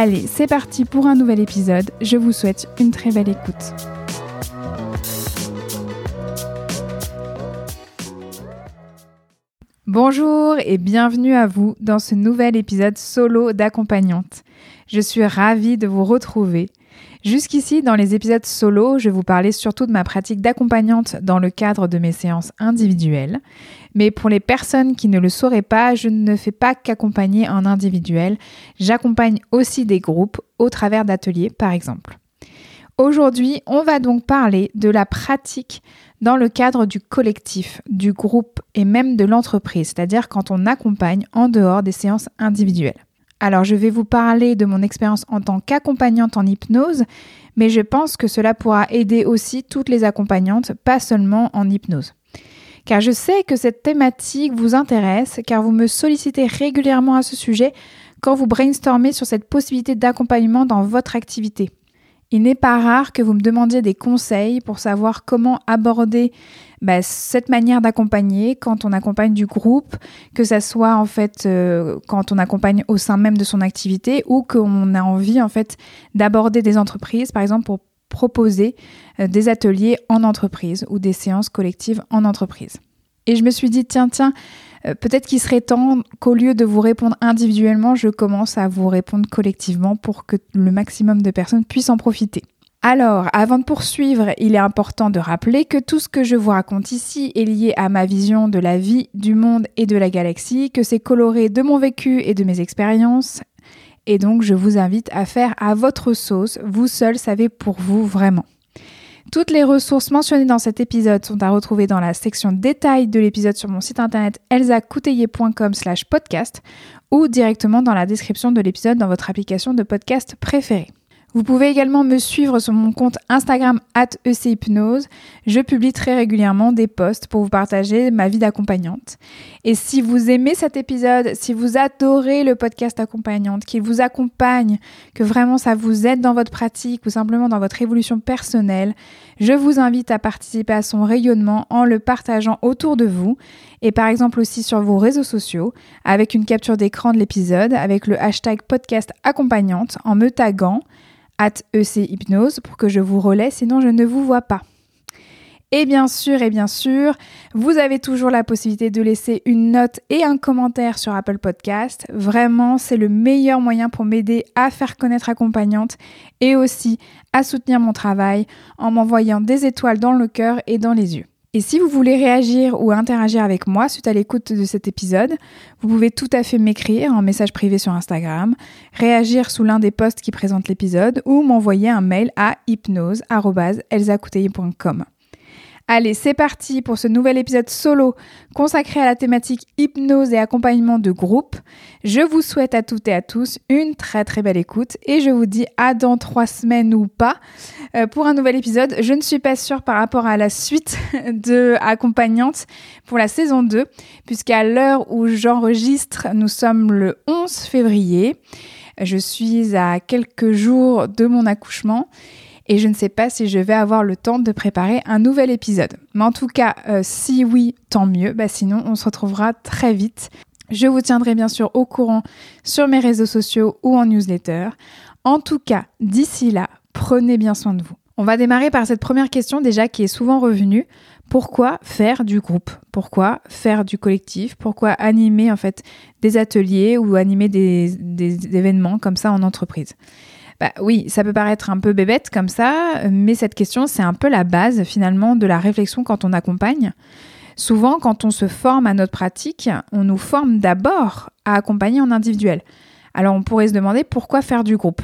Allez, c'est parti pour un nouvel épisode. Je vous souhaite une très belle écoute. Bonjour et bienvenue à vous dans ce nouvel épisode solo d'accompagnante. Je suis ravie de vous retrouver. Jusqu'ici, dans les épisodes solo, je vous parlais surtout de ma pratique d'accompagnante dans le cadre de mes séances individuelles. Mais pour les personnes qui ne le sauraient pas, je ne fais pas qu'accompagner en individuel, j'accompagne aussi des groupes au travers d'ateliers par exemple. Aujourd'hui, on va donc parler de la pratique dans le cadre du collectif, du groupe et même de l'entreprise, c'est-à-dire quand on accompagne en dehors des séances individuelles. Alors je vais vous parler de mon expérience en tant qu'accompagnante en hypnose, mais je pense que cela pourra aider aussi toutes les accompagnantes, pas seulement en hypnose. Car je sais que cette thématique vous intéresse, car vous me sollicitez régulièrement à ce sujet quand vous brainstormez sur cette possibilité d'accompagnement dans votre activité. Il n'est pas rare que vous me demandiez des conseils pour savoir comment aborder bah, cette manière d'accompagner quand on accompagne du groupe, que ça soit en fait euh, quand on accompagne au sein même de son activité ou qu'on a envie en fait d'aborder des entreprises, par exemple pour proposer euh, des ateliers en entreprise ou des séances collectives en entreprise. Et je me suis dit tiens tiens euh, peut-être qu'il serait temps qu'au lieu de vous répondre individuellement, je commence à vous répondre collectivement pour que le maximum de personnes puissent en profiter. Alors, avant de poursuivre, il est important de rappeler que tout ce que je vous raconte ici est lié à ma vision de la vie, du monde et de la galaxie, que c'est coloré de mon vécu et de mes expériences. Et donc, je vous invite à faire à votre sauce, vous seul savez pour vous vraiment. Toutes les ressources mentionnées dans cet épisode sont à retrouver dans la section détails de l'épisode sur mon site internet elsacouteiller.com slash podcast ou directement dans la description de l'épisode dans votre application de podcast préférée. Vous pouvez également me suivre sur mon compte Instagram at ECHypnose. Je publie très régulièrement des posts pour vous partager ma vie d'accompagnante. Et si vous aimez cet épisode, si vous adorez le podcast accompagnante, qu'il vous accompagne, que vraiment ça vous aide dans votre pratique ou simplement dans votre évolution personnelle, je vous invite à participer à son rayonnement en le partageant autour de vous et par exemple aussi sur vos réseaux sociaux avec une capture d'écran de l'épisode avec le hashtag podcast accompagnante en me taguant at EC pour que je vous relaie, sinon je ne vous vois pas. Et bien sûr, et bien sûr, vous avez toujours la possibilité de laisser une note et un commentaire sur Apple Podcast. Vraiment, c'est le meilleur moyen pour m'aider à faire connaître accompagnante et aussi à soutenir mon travail en m'envoyant des étoiles dans le cœur et dans les yeux. Et si vous voulez réagir ou interagir avec moi suite à l'écoute de cet épisode, vous pouvez tout à fait m'écrire en message privé sur Instagram, réagir sous l'un des posts qui présentent l'épisode ou m'envoyer un mail à hypnose.elsacouteille.com. Allez, c'est parti pour ce nouvel épisode solo consacré à la thématique hypnose et accompagnement de groupe. Je vous souhaite à toutes et à tous une très très belle écoute et je vous dis à dans trois semaines ou pas euh, pour un nouvel épisode. Je ne suis pas sûre par rapport à la suite de Accompagnante pour la saison 2 puisqu'à l'heure où j'enregistre, nous sommes le 11 février. Je suis à quelques jours de mon accouchement et je ne sais pas si je vais avoir le temps de préparer un nouvel épisode. Mais en tout cas, euh, si oui, tant mieux. Bah sinon, on se retrouvera très vite. Je vous tiendrai bien sûr au courant sur mes réseaux sociaux ou en newsletter. En tout cas, d'ici là, prenez bien soin de vous. On va démarrer par cette première question déjà qui est souvent revenue. Pourquoi faire du groupe? Pourquoi faire du collectif? Pourquoi animer en fait des ateliers ou animer des, événements comme ça en entreprise? Bah oui, ça peut paraître un peu bébête comme ça, mais cette question, c'est un peu la base finalement de la réflexion quand on accompagne. Souvent, quand on se forme à notre pratique, on nous forme d'abord à accompagner en individuel. Alors on pourrait se demander pourquoi faire du groupe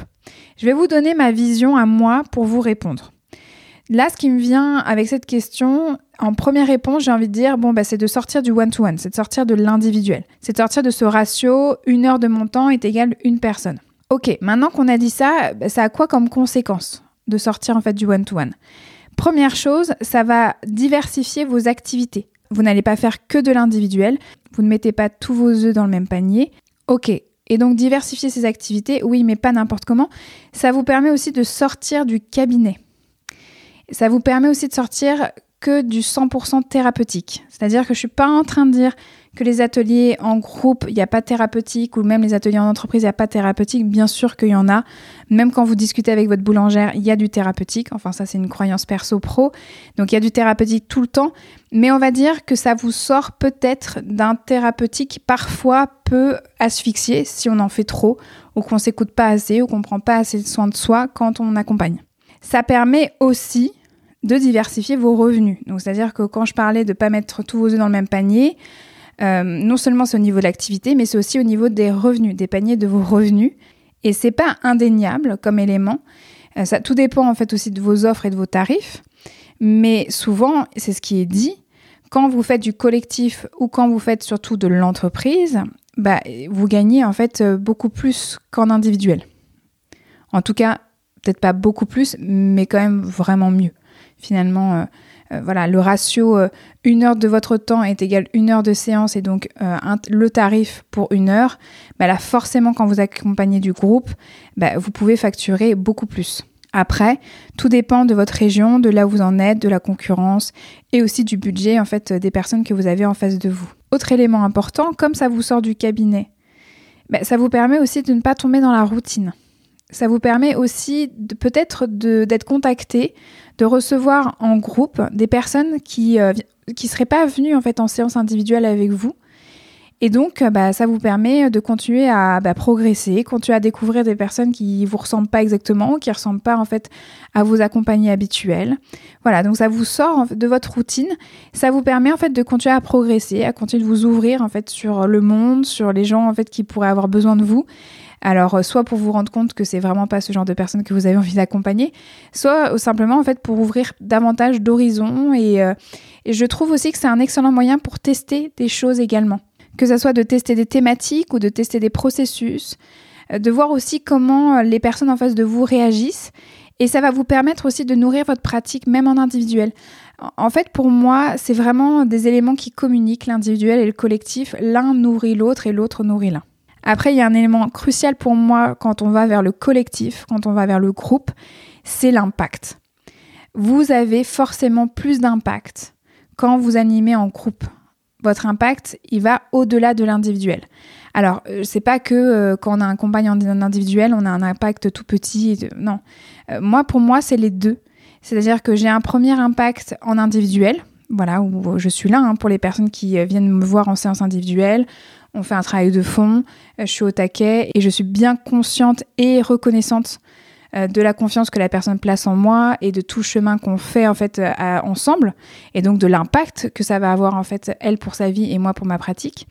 je vais vous donner ma vision à moi pour vous répondre. Là, ce qui me vient avec cette question, en première réponse, j'ai envie de dire, bon, bah, c'est de sortir du one-to-one, c'est de sortir de l'individuel, c'est de sortir de ce ratio, une heure de mon temps est égale une personne. Ok, maintenant qu'on a dit ça, bah, ça a quoi comme conséquence de sortir en fait du one-to-one? Première chose, ça va diversifier vos activités. Vous n'allez pas faire que de l'individuel, vous ne mettez pas tous vos œufs dans le même panier. Ok, et donc diversifier ses activités, oui, mais pas n'importe comment. Ça vous permet aussi de sortir du cabinet. Ça vous permet aussi de sortir que du 100% thérapeutique. C'est-à-dire que je ne suis pas en train de dire que les ateliers en groupe, il n'y a pas thérapeutique, ou même les ateliers en entreprise, il n'y a pas thérapeutique. Bien sûr qu'il y en a. Même quand vous discutez avec votre boulangère, il y a du thérapeutique. Enfin, ça, c'est une croyance perso-pro. Donc, il y a du thérapeutique tout le temps. Mais on va dire que ça vous sort peut-être d'un thérapeutique parfois peut asphyxier si on en fait trop, ou qu'on s'écoute pas assez, ou qu'on prend pas assez soin de soi quand on accompagne. Ça permet aussi de diversifier vos revenus. Donc, c'est-à-dire que quand je parlais de pas mettre tous vos œufs dans le même panier, euh, non seulement c'est au niveau de l'activité, mais c'est aussi au niveau des revenus, des paniers de vos revenus. Et c'est pas indéniable comme élément. Euh, ça tout dépend en fait aussi de vos offres et de vos tarifs. Mais souvent, c'est ce qui est dit, quand vous faites du collectif ou quand vous faites surtout de l'entreprise, bah, vous gagnez en fait euh, beaucoup plus qu'en individuel. En tout cas, peut-être pas beaucoup plus, mais quand même vraiment mieux. Finalement, voilà, le ratio euh, une heure de votre temps est égal une heure de séance et donc euh, le tarif pour une heure, bah là forcément quand vous accompagnez du groupe, bah, vous pouvez facturer beaucoup plus. Après, tout dépend de votre région, de là où vous en êtes, de la concurrence et aussi du budget en fait des personnes que vous avez en face de vous. Autre élément important, comme ça vous sort du cabinet, bah, ça vous permet aussi de ne pas tomber dans la routine. Ça vous permet aussi peut-être d'être contacté de recevoir en groupe des personnes qui ne euh, seraient pas venues en fait en séance individuelle avec vous. Et donc, euh, bah, ça vous permet de continuer à bah, progresser, continuer à découvrir des personnes qui vous ressemblent pas exactement, qui ressemblent pas en fait à vos accompagnés habituels. Voilà, donc ça vous sort de votre routine, ça vous permet en fait de continuer à progresser, à continuer de vous ouvrir en fait sur le monde, sur les gens en fait qui pourraient avoir besoin de vous. Alors, euh, soit pour vous rendre compte que c'est vraiment pas ce genre de personne que vous avez envie d'accompagner, soit euh, simplement en fait pour ouvrir davantage d'horizons. Euh, et, je trouve aussi que c'est un excellent moyen pour tester des choses également. Que ce soit de tester des thématiques ou de tester des processus, de voir aussi comment les personnes en face de vous réagissent. Et ça va vous permettre aussi de nourrir votre pratique, même en individuel. En fait, pour moi, c'est vraiment des éléments qui communiquent l'individuel et le collectif. L'un nourrit l'autre et l'autre nourrit l'un. Après, il y a un élément crucial pour moi quand on va vers le collectif, quand on va vers le groupe, c'est l'impact. Vous avez forcément plus d'impact quand vous animez en groupe. Votre impact, il va au-delà de l'individuel. Alors, euh, c'est pas que euh, quand on a un compagnon individuel, on a un impact tout petit. Non. Euh, moi, pour moi, c'est les deux. C'est-à-dire que j'ai un premier impact en individuel, voilà, où je suis là hein, pour les personnes qui viennent me voir en séance individuelle on fait un travail de fond, je suis au taquet et je suis bien consciente et reconnaissante euh, de la confiance que la personne place en moi et de tout chemin qu'on fait en fait euh, ensemble et donc de l'impact que ça va avoir en fait elle pour sa vie et moi pour ma pratique.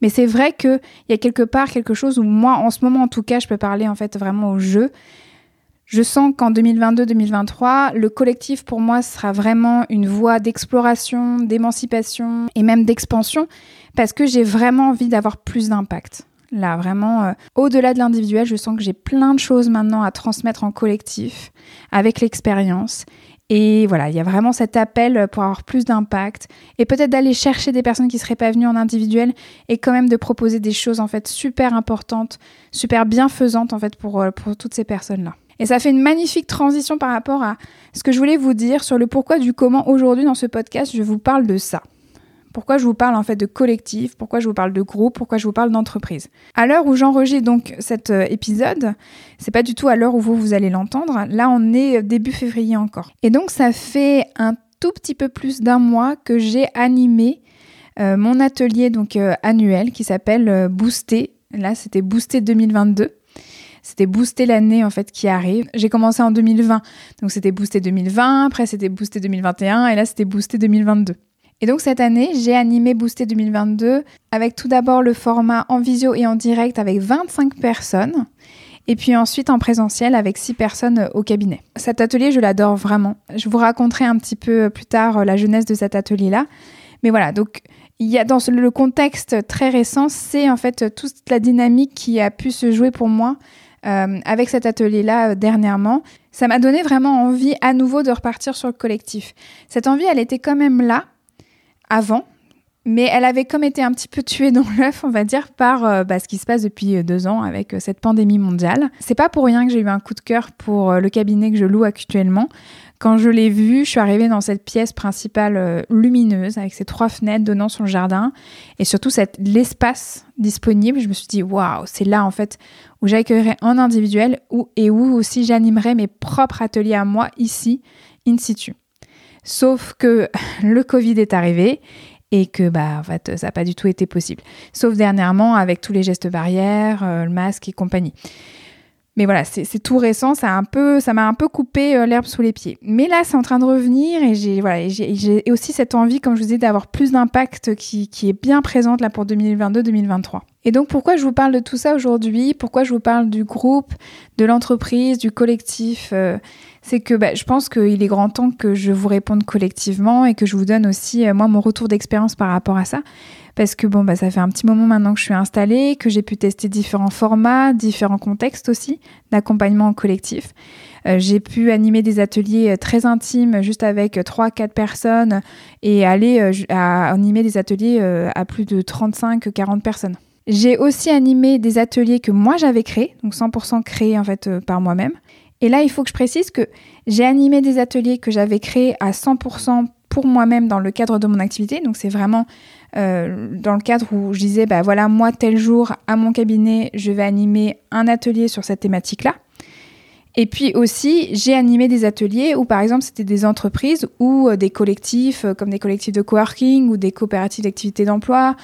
Mais c'est vrai qu'il y a quelque part quelque chose où moi en ce moment en tout cas je peux parler en fait vraiment au jeu. Je sens qu'en 2022-2023, le collectif pour moi sera vraiment une voie d'exploration, d'émancipation et même d'expansion parce que j'ai vraiment envie d'avoir plus d'impact. Là, vraiment, euh, au-delà de l'individuel, je sens que j'ai plein de choses maintenant à transmettre en collectif, avec l'expérience. Et voilà, il y a vraiment cet appel pour avoir plus d'impact et peut-être d'aller chercher des personnes qui seraient pas venues en individuel et quand même de proposer des choses en fait super importantes, super bienfaisantes en fait pour, euh, pour toutes ces personnes-là. Et ça fait une magnifique transition par rapport à ce que je voulais vous dire sur le pourquoi du comment aujourd'hui dans ce podcast, je vous parle de ça. Pourquoi je vous parle en fait de collectif? Pourquoi je vous parle de groupe? Pourquoi je vous parle d'entreprise? À l'heure où j'enregistre donc cet euh, épisode, c'est pas du tout à l'heure où vous, vous allez l'entendre. Là, on est début février encore. Et donc, ça fait un tout petit peu plus d'un mois que j'ai animé euh, mon atelier donc euh, annuel qui s'appelle Booster. Là, c'était Booster 2022. C'était Booster l'année en fait qui arrive. J'ai commencé en 2020, donc c'était Booster 2020, après c'était Booster 2021 et là c'était Booster 2022. Et donc cette année, j'ai animé Booster 2022 avec tout d'abord le format en visio et en direct avec 25 personnes. Et puis ensuite en présentiel avec 6 personnes au cabinet. Cet atelier, je l'adore vraiment. Je vous raconterai un petit peu plus tard euh, la jeunesse de cet atelier-là. Mais voilà, donc il y a dans le contexte très récent, c'est en fait toute la dynamique qui a pu se jouer pour moi euh, avec cet atelier-là euh, dernièrement. Ça m'a donné vraiment envie à nouveau de repartir sur le collectif. Cette envie, elle était quand même là, avant, mais elle avait comme été un petit peu tuée dans l'œuf, on va dire, par euh, bah, ce qui se passe depuis euh, deux ans avec euh, cette pandémie mondiale. C'est pas pour rien que j'ai eu un coup de cœur pour le cabinet que je loue actuellement. Quand je l'ai vu, je suis arrivée dans cette pièce principale lumineuse avec ces trois fenêtres donnant sur le jardin et surtout l'espace disponible. Je me suis dit waouh, c'est là en fait où j'accueillerai en individuel et où aussi j'animerai mes propres ateliers à moi ici in situ. Sauf que le Covid est arrivé et que bah ça n'a pas du tout été possible. Sauf dernièrement avec tous les gestes barrières, euh, le masque et compagnie. Mais voilà, c'est tout récent, ça un peu, ça m'a un peu coupé euh, l'herbe sous les pieds. Mais là, c'est en train de revenir et j'ai voilà, aussi cette envie, comme je vous disais, d'avoir plus d'impact qui, qui, est bien présente là pour 2022-2023. Et donc, pourquoi je vous parle de tout ça aujourd'hui? Pourquoi je vous parle du groupe, de l'entreprise, du collectif euh, c'est que bah, je pense qu'il est grand temps que je vous réponde collectivement et que je vous donne aussi, euh, moi, mon retour d'expérience par rapport à ça. Parce que bon, bah, ça fait un petit moment maintenant que je suis installée, que j'ai pu tester différents formats, différents contextes aussi d'accompagnement en collectif. Euh, j'ai pu animer des ateliers euh, très intimes, juste avec 3-4 personnes, et aller animer des ateliers à plus de 35-40 personnes. J'ai aussi animé des ateliers que moi j'avais créés, donc 100% créés en fait par moi-même. Et là, il faut que je précise que j'ai animé des ateliers que j'avais créés à 100% pour moi-même dans le cadre de mon activité. Donc c'est vraiment euh, dans le cadre où je disais, bah voilà, moi tel jour à mon cabinet, je vais animer un atelier sur cette thématique-là. Et puis aussi, j'ai animé des ateliers où, par exemple, c'était des entreprises ou euh, des collectifs, euh, comme des collectifs de coworking ou des coopératives d'activité d'emploi,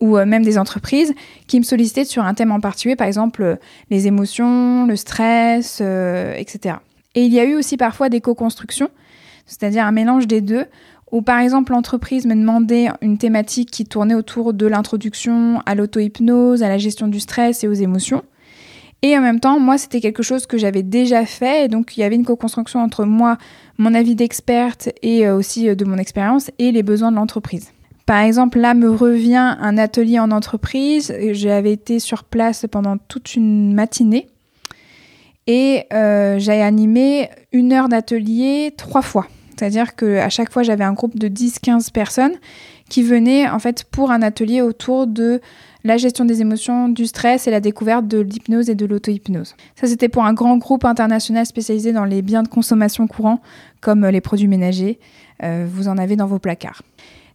ou euh, même des entreprises qui me sollicitaient sur un thème en particulier, par exemple euh, les émotions, le stress, euh, etc. Et il y a eu aussi parfois des co-constructions, c'est-à-dire un mélange des deux, où par exemple l'entreprise me demandait une thématique qui tournait autour de l'introduction à l'auto-hypnose, à la gestion du stress et aux émotions. Et en même temps, moi, c'était quelque chose que j'avais déjà fait, et donc il y avait une co-construction entre moi, mon avis d'experte et aussi de mon expérience, et les besoins de l'entreprise. Par exemple, là me revient un atelier en entreprise. J'avais été sur place pendant toute une matinée et euh, j'ai animé une heure d'atelier trois fois. C'est-à-dire qu'à chaque fois, j'avais un groupe de 10-15 personnes qui venaient en fait pour un atelier autour de la gestion des émotions, du stress et la découverte de l'hypnose et de l'auto-hypnose. Ça, c'était pour un grand groupe international spécialisé dans les biens de consommation courants comme les produits ménagers. Euh, vous en avez dans vos placards.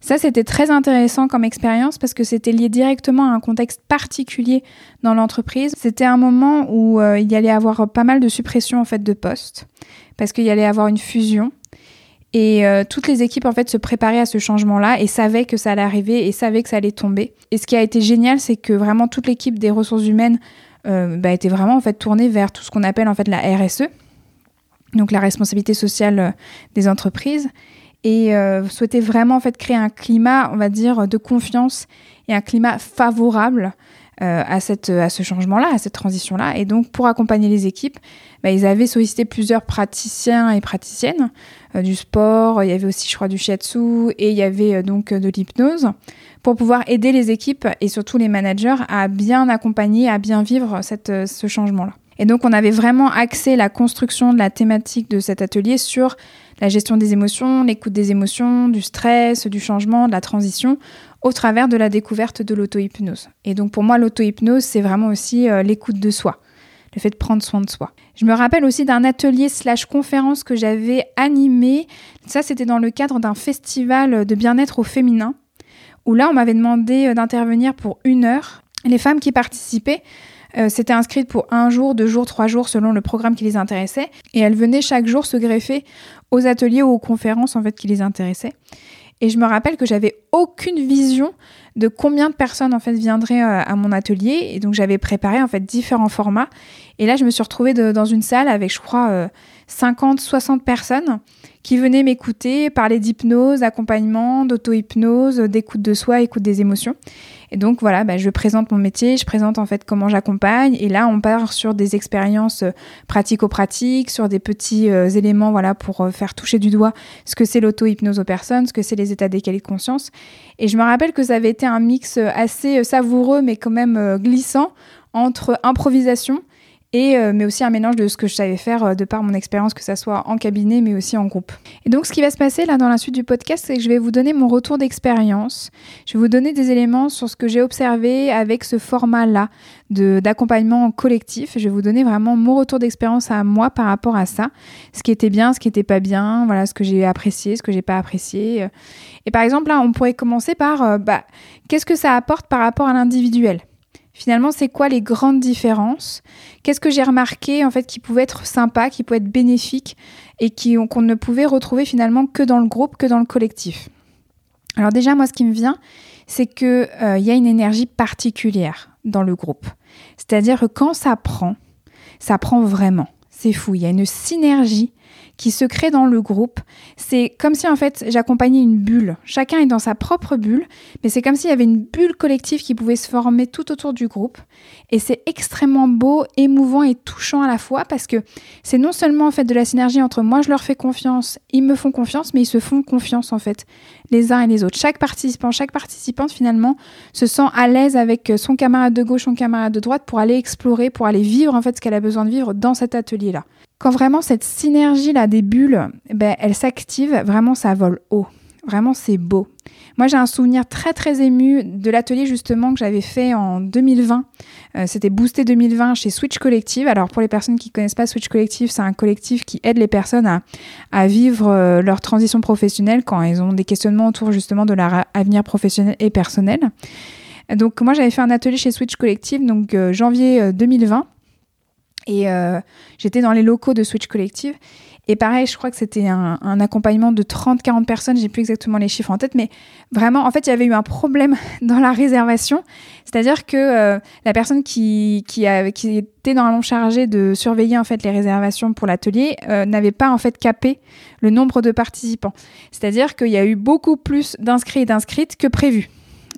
Ça, c'était très intéressant comme expérience parce que c'était lié directement à un contexte particulier dans l'entreprise. C'était un moment où euh, il y allait avoir pas mal de suppression en fait de postes parce qu'il y allait avoir une fusion et euh, toutes les équipes en fait se préparaient à ce changement-là et savaient que ça allait arriver et savaient que ça allait tomber. Et ce qui a été génial, c'est que vraiment toute l'équipe des ressources humaines euh, bah, était vraiment en fait tournée vers tout ce qu'on appelle en fait la RSE, donc la responsabilité sociale des entreprises et euh, vraiment créer un climat, on va dire, de confiance et un climat favorable euh, à, ce changement-là, à cette transition-là. Et donc, pour accompagner les équipes, bah, ils avaient sollicité plusieurs praticiens et praticiennes euh, du sport. Il y avait aussi, je crois, du shiatsu et il y avait donc de l'hypnose pour pouvoir aider les équipes et surtout les managers à bien accompagner, à bien vivre ce changement-là. Et donc, on avait vraiment axé la construction de la thématique de cet atelier sur la gestion des émotions, l'écoute des émotions, du stress, du changement, de la transition, au travers de la découverte de l'auto-hypnose. Et donc, pour moi, l'auto-hypnose, c'est vraiment aussi euh, l'écoute de soi, le fait de prendre soin de soi. Je me rappelle aussi d'un atelier slash conférence que j'avais animé. Ça, c'était dans le cadre d'un festival de bien-être au féminin où là, on m'avait demandé d'intervenir pour une heure. Les femmes qui participaient s'étaient inscrites pour un jour, deux jours, trois jours selon le programme qui les intéressait. Et elles venaient chaque jour se greffer aux ateliers ou aux conférences en fait qui les intéressaient. Et je me rappelle que j'avais aucune vision de combien de personnes en fait viendraient euh, à mon atelier. Et donc j'avais préparé en fait différents formats. Et là, je me suis retrouvée dans une salle avec, je crois, 50, euh, 60 personnes qui venaient m'écouter, parler d'hypnose, d'accompagnement, d'auto-hypnose, d'écoute de soi, écoute des émotions. Et donc voilà, bah, je présente mon métier, je présente en fait comment j'accompagne. Et là, on part sur des expériences euh, pratico-pratiques, sur des petits euh, éléments voilà pour euh, faire toucher du doigt ce que c'est l'auto-hypnose aux personnes, ce que c'est les états décalés de conscience. Et je me rappelle que ça avait été un mix assez savoureux, mais quand même glissant entre improvisation euh, mais aussi un mélange de ce que je savais faire euh, de par mon expérience, que ça soit en cabinet, mais aussi en groupe. Et donc, ce qui va se passer là dans la suite du podcast, c'est que je vais vous donner mon retour d'expérience. Je vais vous donner des éléments sur ce que j'ai observé avec ce format-là d'accompagnement collectif. Je vais vous donner vraiment mon retour d'expérience à moi par rapport à ça. Ce qui était bien, ce qui n'était pas bien, voilà, ce que j'ai apprécié, ce que j'ai pas apprécié. Et par exemple, là, on pourrait commencer par euh, bah, qu'est-ce que ça apporte par rapport à l'individuel? Finalement, c'est quoi les grandes différences? Qu'est-ce que j'ai remarqué en fait qui pouvait être sympa, qui pouvait être bénéfique et qui qu'on ne pouvait retrouver finalement que dans le groupe, que dans le collectif? Alors déjà, moi, ce qui me vient, c'est que euh, il y a une énergie particulière dans le groupe. C'est-à-dire que quand ça prend, ça prend vraiment. C'est fou. Il y a une synergie qui se crée dans le groupe. C'est comme si en fait j'accompagnais une bulle. Chacun est dans sa propre bulle, mais c'est comme s'il y avait une bulle collective qui pouvait se former tout autour du groupe. Et c'est extrêmement beau, émouvant et touchant à la fois parce que c'est non seulement en fait de la synergie entre moi je leur fais confiance, ils me font confiance, mais ils se font confiance en fait les uns et les autres. Chaque participant, chaque participante finalement se sent à l'aise avec son camarade de gauche, son camarade de droite pour aller explorer, pour aller vivre en fait ce qu'elle a besoin de vivre dans cet atelier là. Quand vraiment cette synergie-là des bulles, ben, elle s'active, vraiment ça vole haut. Vraiment c'est beau. Moi j'ai un souvenir très très ému de l'atelier justement que j'avais fait en 2020. Euh, c'était Boosté 2020 chez Switch Collective. Alors pour les personnes qui ne connaissent pas Switch Collective, c'est un collectif qui aide les personnes à, vivre euh, leur transition professionnelle quand elles ont des questionnements autour justement de leur avenir professionnel et personnel. Donc moi j'avais fait un atelier chez Switch Collective donc euh, janvier 2020 et euh, j'étais dans les locaux de Switch Collective. Et pareil, je crois que c'était un, accompagnement de 30-40 personnes, j'ai plus exactement les chiffres en tête, mais vraiment, en fait, il y avait eu un problème dans la réservation. C'est-à-dire que euh, la personne qui, qui, qui était normalement chargée de surveiller en fait les réservations pour l'atelier euh, n'avait pas en fait capé le nombre de participants. C'est-à-dire qu'il y a eu beaucoup plus d'inscrits et d'inscrites que prévu.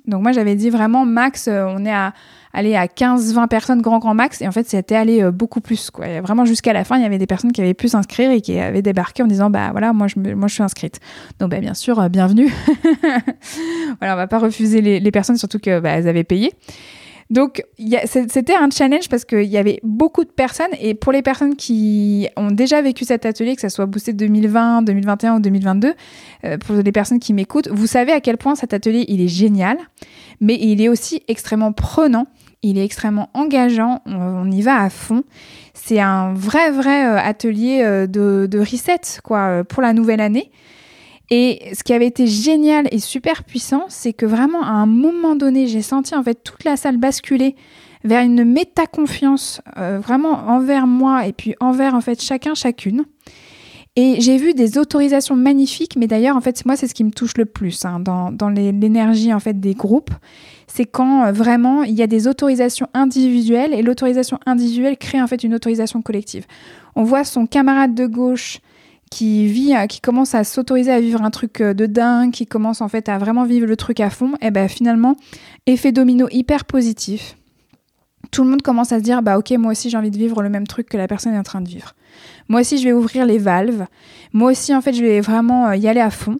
Donc moi, j'avais dit vraiment max, on est à aller à 15-20 personnes grand grand max. Et en fait c'était allé euh, beaucoup plus quoi. vraiment jusqu'à la fin il y avait des personnes qui avaient pu s'inscrire et qui avaient débarqué en disant bah voilà moi je moi je suis inscrite. Donc bah, bien sûr euh, bienvenue. Voilà on va pas refuser les, personnes surtout que bah, elles avaient payé. Donc c'était un challenge parce qu'il y avait beaucoup de personnes. Et pour les personnes qui ont déjà vécu cet atelier, que ce soit boosté 2020, 2021 ou 2022, euh, pour les personnes qui m'écoutent, vous savez à quel point cet atelier il est génial, mais il est aussi extrêmement prenant il est extrêmement engageant, on, y va à fond. C'est un vrai, vrai euh, atelier euh, de, de reset quoi, euh, pour la nouvelle année. Et ce qui avait été génial et super puissant, c'est que vraiment à un moment donné, j'ai senti en fait toute la salle basculer vers une méta-confiance vraiment envers moi et puis envers en fait chacun, chacune. Et j'ai vu des autorisations magnifiques, mais d'ailleurs, en fait, moi, c'est ce qui me touche le plus hein, dans, l'énergie en fait des groupes c'est quand euh, vraiment il y a des autorisations individuelles et l'autorisation individuelle crée en fait une autorisation collective. On voit son camarade de gauche qui vit, euh, qui commence à s'autoriser à vivre un truc euh, de dingue, qui commence en fait à vraiment vivre le truc à fond, et ben finalement, effet domino hyper positif. Tout le monde commence à se dire bah ok moi aussi j'ai envie de vivre le même truc que la personne est en train de vivre. Moi aussi je vais ouvrir les valves. Moi aussi en fait je vais vraiment y aller à fond.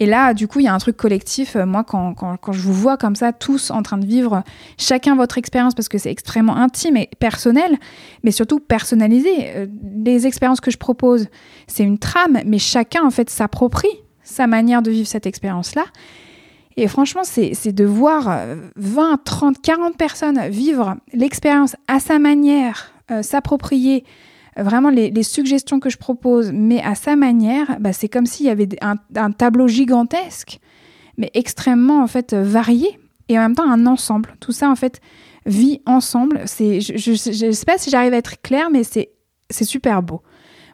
Et là, du coup, il y a un truc collectif. Euh, moi, quand, quand, je vous vois comme ça, tous en train de vivre chacun votre expérience, parce que c'est extrêmement intime et personnel, mais surtout personnalisé. Euh, les expériences que je propose, c'est une trame, mais chacun, en fait, s'approprie sa manière de vivre cette expérience-là. Et franchement, c'est de voir 20, 30, 40 personnes vivre l'expérience à sa manière, euh, s'approprier, vraiment les, suggestions que je propose, mais à sa manière, bah, c'est comme s'il y avait un, tableau gigantesque, mais extrêmement en fait varié et en même temps un ensemble. Tout ça en fait vit ensemble. C'est, je ne sais pas si j'arrive à être claire, mais c'est, super beau.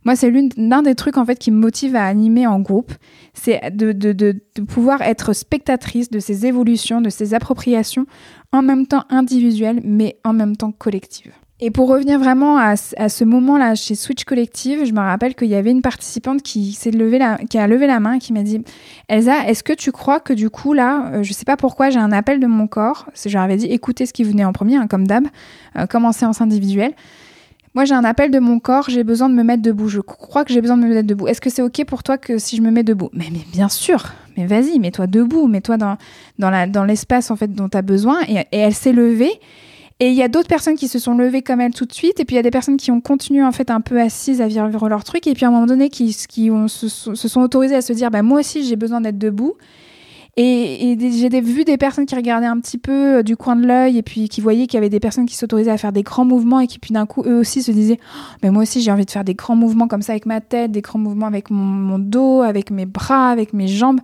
Moi, c'est l'un des trucs en fait qui me motive à animer en groupe, c'est de, de, pouvoir être spectatrice de ces évolutions, de ces appropriations, en même temps individuelles, mais en même temps collectives. Et pour revenir vraiment à, ce moment-là chez Switch Collective, je me rappelle qu'il y avait une participante qui s'est levée qui a levé la main et qui m'a dit Elsa, est-ce que tu crois que du coup là, euh, je sais pas pourquoi, j'ai un appel de mon corps Je leur avais dit écoutez ce qui venait en premier, hein, comme d'hab, euh, comme en séance individuelle. Moi, j'ai un appel de mon corps, j'ai besoin de me mettre debout. Je crois que j'ai besoin de me mettre debout. Est-ce que c'est OK pour toi que si je me mets debout? Mais, bien sûr, mais vas-y, mets-toi debout, mets-toi dans, l'espace en fait dont tu as besoin. Et elle s'est levée. Et il y a d'autres personnes qui se sont levées comme elle tout de suite, et puis il y a des personnes qui ont continué en fait un peu assises à vivre leur truc, et puis à un moment donné qui, se, sont autorisées à se dire bah, moi aussi j'ai besoin d'être debout. Et, j'ai vu des personnes qui regardaient un petit peu euh, du coin de l'œil et puis qui voyaient qu'il y avait des personnes qui s'autorisaient à faire des grands mouvements et qui puis d'un coup eux aussi se disaient oh, mais moi aussi j'ai envie de faire des grands mouvements comme ça avec ma tête, des grands mouvements avec mon dos, avec mes bras, avec mes jambes.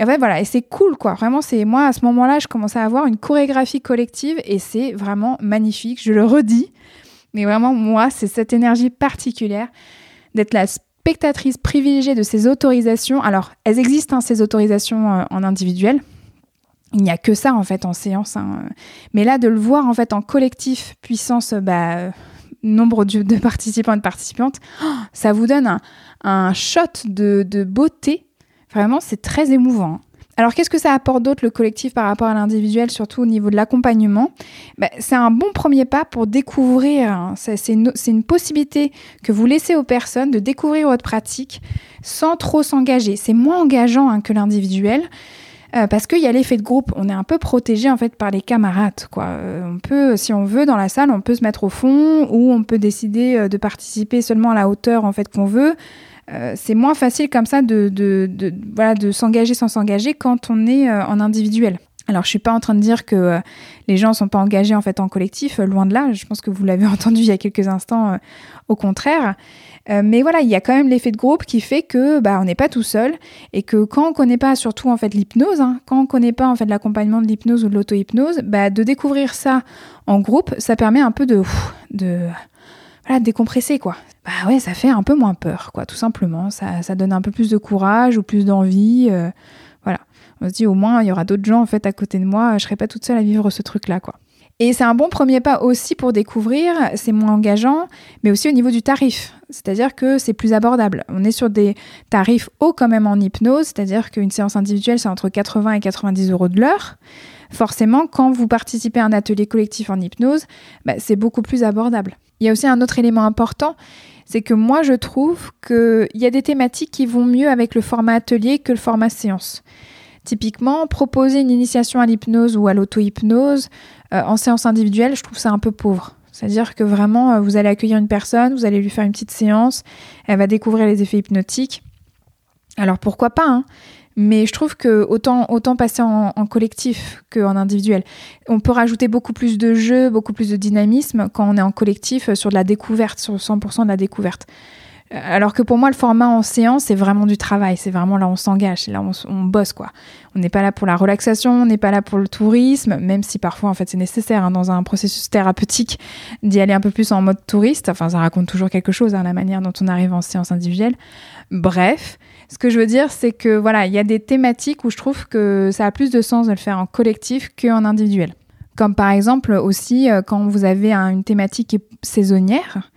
Et en fait, voilà, et c'est cool, quoi. Vraiment, c'est moi, à ce moment-là, je commençais à avoir une chorégraphie collective et c'est vraiment magnifique. Je le redis. Mais vraiment, moi, c'est cette énergie particulière d'être la spectatrice privilégiée de ces autorisations. Alors, elles existent, hein, ces autorisations euh, en individuel. Il n'y a que ça, en fait, en séance. Hein. Mais là, de le voir, en fait, en collectif, puissance, bah, nombre de, participants et de participantes, ça vous donne un, shot de beauté Vraiment, c'est très émouvant. Alors, qu'est-ce que ça apporte d'autre le collectif par rapport à l'individuel, surtout au niveau de l'accompagnement? Ben, C'est un bon premier pas pour découvrir, hein. c'est une, possibilité que vous laissez aux personnes de découvrir votre pratique sans trop s'engager. C'est moins engageant hein, que l'individuel. Euh, parce qu'il y a l'effet de groupe, on est un peu protégé en fait par les camarades. Quoi. Euh, on peut, si on veut, dans la salle, on peut se mettre au fond ou on peut décider euh, de participer seulement à la hauteur en fait qu'on veut. Euh, c'est moins facile comme ça de, voilà, de s'engager sans s'engager quand on est euh, en individuel. Alors, je suis pas en train de dire que euh, les gens sont pas engagés en fait en collectif, loin de là. Je pense que vous l'avez entendu il y a quelques instants, au contraire. mais voilà, il y a quand même l'effet de groupe qui fait que bah, on n'est pas tout seul et que quand on connaît pas surtout en fait l'hypnose, hein, quand on connaît pas en fait l'accompagnement de l'hypnose ou de l'auto-hypnose, bah, de découvrir ça en groupe, ça permet un peu de, de voilà, décompresser quoi bah ouais, ça fait un peu moins peur, quoi, tout simplement. Ça, ça donne un peu plus de courage ou plus d'envie. Euh, voilà. On se dit au moins, il y aura d'autres gens en fait à côté de moi, je serai pas toute seule à vivre ce truc-là, quoi. Et c'est un bon premier pas aussi pour découvrir, c'est moins engageant, mais aussi au niveau du tarif. C'est-à-dire que c'est plus abordable. On est sur des tarifs hauts quand même en hypnose, c'est-à-dire qu'une séance individuelle, c'est entre 80 et 90 euros de l'heure. Forcément, quand vous participez à un atelier collectif en hypnose, bah, c'est beaucoup plus abordable. Il y a aussi un autre élément important, c'est que moi je trouve qu'il y a des thématiques qui vont mieux avec le format atelier que le format séance. Typiquement, proposer une initiation à l'hypnose ou à l'auto-hypnose euh, en séance individuelle, je trouve ça un peu pauvre. C'est-à-dire que vraiment, euh, vous allez accueillir une personne, vous allez lui faire une petite séance, elle va découvrir les effets hypnotiques. Alors pourquoi pas hein? Mais je trouve que autant, autant passer en, collectif qu'en individuel. On peut rajouter beaucoup plus de jeux, beaucoup plus de dynamisme quand on est en collectif euh, sur de la découverte, sur 100% de la découverte. Alors que pour moi, le format en séance, c'est vraiment du travail. C'est vraiment là, on s'engage, là, on, on, bosse, quoi. On n'est pas là pour la relaxation, on n'est pas là pour le tourisme, même si parfois, en fait, c'est nécessaire hein, dans un processus thérapeutique d'y aller un peu plus en mode touriste. Enfin, ça raconte toujours quelque chose, hein, la manière dont on arrive en séance individuelle. Bref, ce que je veux dire, c'est que voilà, il y a des thématiques où je trouve que ça a plus de sens de le faire en collectif qu'en individuel. Comme par exemple aussi euh, quand vous avez une thématique saisonnière,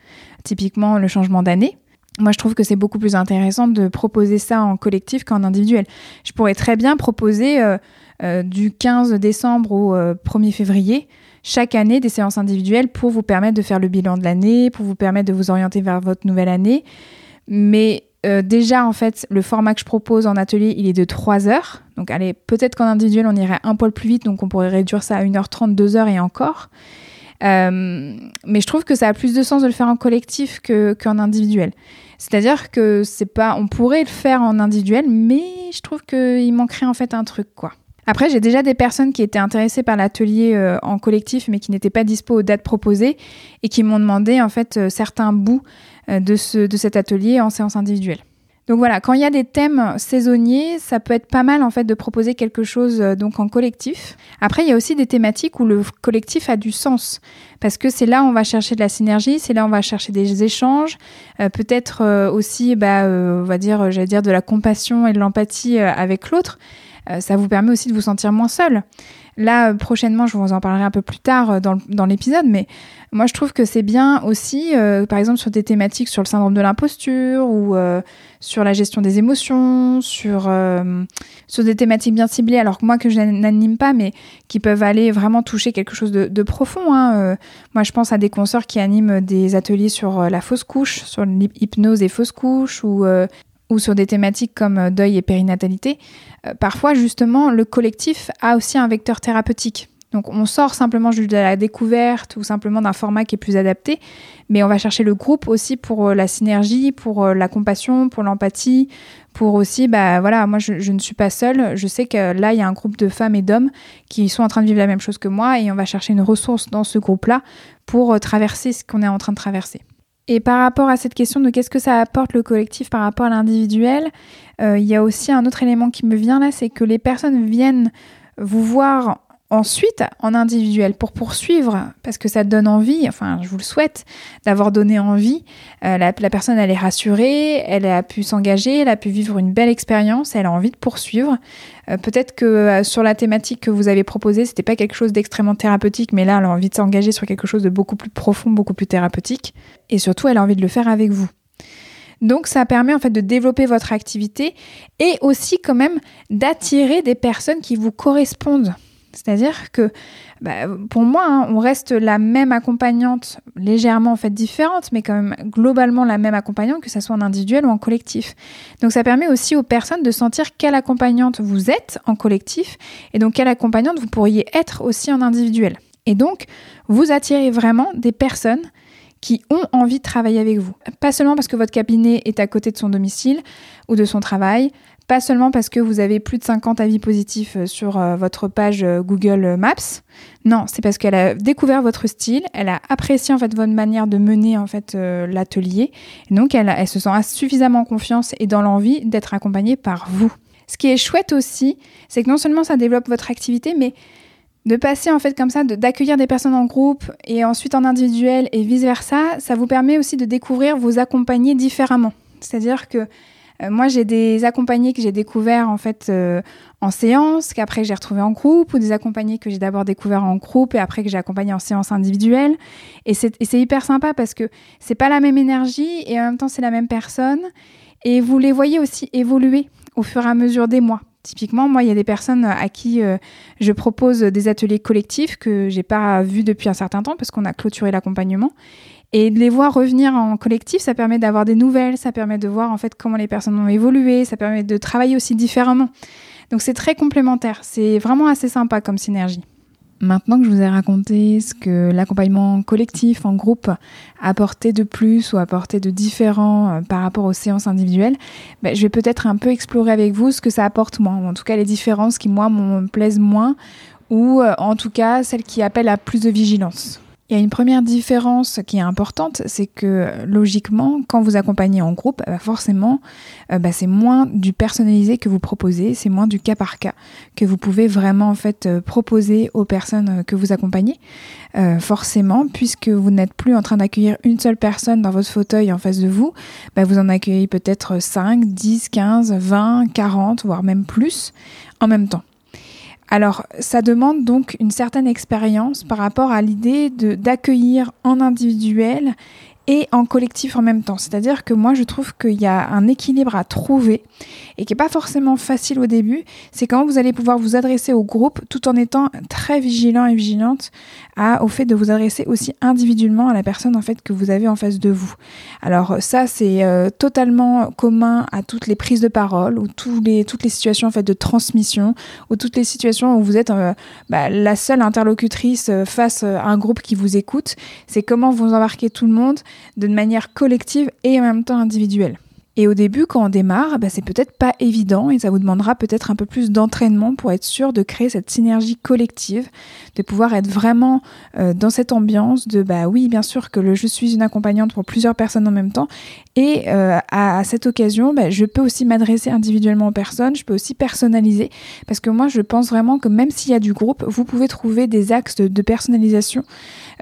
typiquement le changement d'année. Moi, je trouve que c'est beaucoup plus intéressant de proposer ça en collectif qu'en individuel. Je pourrais très bien proposer euh, euh, du 15 décembre au 1er février chaque année des séances individuelles pour vous permettre de faire le bilan de l'année, pour vous permettre de vous orienter vers votre nouvelle année. Mais euh, déjà, en fait, le format que je propose en atelier, il est de 3 heures. Donc, allez, peut-être qu'en individuel, on irait un poil plus vite, donc on pourrait réduire ça à 1h30, 2h et encore. Euh, mais je trouve que ça a plus de sens de le faire en collectif qu'en individuel. C'est-à-dire que c'est pas, on pourrait le faire en individuel, mais je trouve qu'il manquerait en fait un truc, quoi. Après, j'ai déjà des personnes qui étaient intéressées par l'atelier euh, en collectif, mais qui n'étaient pas dispo aux dates proposées et qui m'ont demandé en fait certains bouts euh, de, ce, de cet atelier en séance individuelle. Donc voilà, quand il y a des thèmes saisonniers, ça peut être pas mal en fait de proposer quelque chose euh, donc en collectif. Après, il y a aussi des thématiques où le collectif a du sens parce que c'est là où on va chercher de la synergie, c'est là où on va chercher des échanges, euh, peut-être euh, aussi, bah, on va dire, j'allais dire de la compassion et de l'empathie avec l'autre. ça vous permet aussi de vous sentir moins seul. Là, euh, prochainement, je vous en parlerai un peu plus tard euh, dans, l'épisode, mais moi, je trouve que c'est bien aussi, euh, par exemple, sur des thématiques sur le syndrome de l'imposture ou sur la gestion des émotions, sur, sur des thématiques bien ciblées, alors que moi, que je n'anime pas, mais qui peuvent aller vraiment toucher quelque chose de, profond. Hein, moi, je pense à des consoeurs qui animent des ateliers sur la fausse couche, sur l'hypnose et fausse couche, ou ou sur des thématiques comme euh, deuil et périnatalité, euh, parfois justement le collectif a aussi un vecteur thérapeutique. Donc on sort simplement juste de la découverte ou simplement d'un format qui est plus adapté, mais on va chercher le groupe aussi pour euh, la synergie, pour la compassion, pour l'empathie, pour aussi, bah voilà, moi je, ne suis pas seule, je sais que là il y a un groupe de femmes et d'hommes qui sont en train de vivre la même chose que moi et on va chercher une ressource dans ce groupe-là pour traverser ce qu'on est en train de traverser. Et par rapport à cette question de qu'est-ce que ça apporte le collectif par rapport à l'individuel, euh, il y a aussi un autre élément qui me vient là, c'est que les personnes viennent vous voir ensuite en individuel pour poursuivre, parce que ça donne envie, enfin je vous le souhaite, d'avoir donné envie. Euh, la, personne elle est rassurée, elle a pu s'engager, elle a pu vivre une belle expérience, elle a envie de poursuivre. Euh, peut-être que euh, sur la thématique que vous avez proposée, c'était pas quelque chose d'extrêmement thérapeutique, mais là elle a envie de s'engager sur quelque chose de beaucoup plus profond, beaucoup plus thérapeutique, et surtout elle a envie de le faire avec vous. Donc ça permet en fait de développer votre activité et aussi quand même d'attirer des personnes qui vous correspondent. C'est-à-dire que bah, pour moi, hein, on reste la même accompagnante, légèrement en fait différente, mais quand même globalement la même accompagnante, que ce soit en individuel ou en collectif. Donc ça permet aussi aux personnes de sentir quelle accompagnante vous êtes en collectif et donc quelle accompagnante vous pourriez être aussi en individuel. Et donc, vous attirez vraiment des personnes qui ont envie de travailler avec vous. Pas seulement parce que votre cabinet est à côté de son domicile ou de son travail, pas seulement parce que vous avez plus de 50 avis positifs euh, sur euh, votre page euh, Google Maps. Non, c'est parce qu'elle a découvert votre style, elle a apprécié en fait votre manière de mener en fait l'atelier. Donc elle, se sent suffisamment confiance et dans l'envie d'être accompagnée par vous. Ce qui est chouette aussi, c'est que non seulement ça développe votre activité, mais de passer en fait comme ça, d'accueillir des personnes en groupe et ensuite en individuel et vice versa, ça vous permet aussi de découvrir vous accompagner différemment. C'est-à-dire que moi, j'ai des accompagnés que j'ai découverts en fait euh, en séance, qu'après j'ai retrouvé en groupe, ou des accompagnés que j'ai d'abord découverts en groupe et après que j'ai accompagné en séance individuelle. Et c'est hyper sympa parce que c'est pas la même énergie et en même temps c'est la même personne. Et vous les voyez aussi évoluer au fur et à mesure des mois. Typiquement, moi, il y a des personnes à qui euh, je propose des ateliers collectifs que j'ai pas vus depuis un certain temps parce qu'on a clôturé l'accompagnement. Et de les voir revenir en collectif, ça permet d'avoir des nouvelles, ça permet de voir en fait comment les personnes ont évolué, ça permet de travailler aussi différemment. Donc c'est très complémentaire, c'est vraiment assez sympa comme synergie. Maintenant que je vous ai raconté ce que l'accompagnement collectif en groupe apportait de plus ou apportait de différent euh, par rapport aux séances individuelles, ben, je vais peut-être un peu explorer avec vous ce que ça apporte moi, ou en tout cas les différences qui moi me plaisent moins, ou euh, en tout cas celles qui appellent à plus de vigilance. Il y a une première différence qui est importante, c'est que logiquement, quand vous accompagnez en groupe, bah, forcément, euh, bah, c'est moins du personnalisé que vous proposez, c'est moins du cas par cas que vous pouvez vraiment en fait euh, proposer aux personnes euh, que vous accompagnez. forcément, puisque vous n'êtes plus en train d'accueillir une seule personne dans votre fauteuil en face de vous, bah, vous en accueillez peut-être 5, 10, 15, 20, 40, voire même plus en même temps. Alors, ça demande donc une certaine expérience par rapport à l'idée d'accueillir en individuel et en collectif en même temps. C'est-à-dire que moi, je trouve qu'il y a un équilibre à trouver et qui n'est pas forcément facile au début. C'est comment vous allez pouvoir vous adresser au groupe tout en étant très vigilant et vigilante au fait de vous adresser aussi individuellement à la personne en fait que vous avez en face de vous. Alors ça, c'est euh, totalement commun à toutes les prises de parole ou tous les, toutes les situations en fait de transmission ou toutes les situations où vous êtes euh, bah, la seule interlocutrice euh, face à un groupe qui vous écoute. C'est comment vous embarquez tout le monde de manière collective et en même temps individuelle. Et au début, quand on démarre, bah, c'est peut-être pas évident et ça vous demandera peut-être un peu plus d'entraînement pour être sûr de créer cette synergie collective, de pouvoir être vraiment euh, dans cette ambiance de bah oui, bien sûr que je suis une accompagnante pour plusieurs personnes en même temps et euh, à, cette occasion, bah, je peux aussi m'adresser individuellement aux personnes, je peux aussi personnaliser parce que moi je pense vraiment que même s'il y a du groupe, vous pouvez trouver des axes de, personnalisation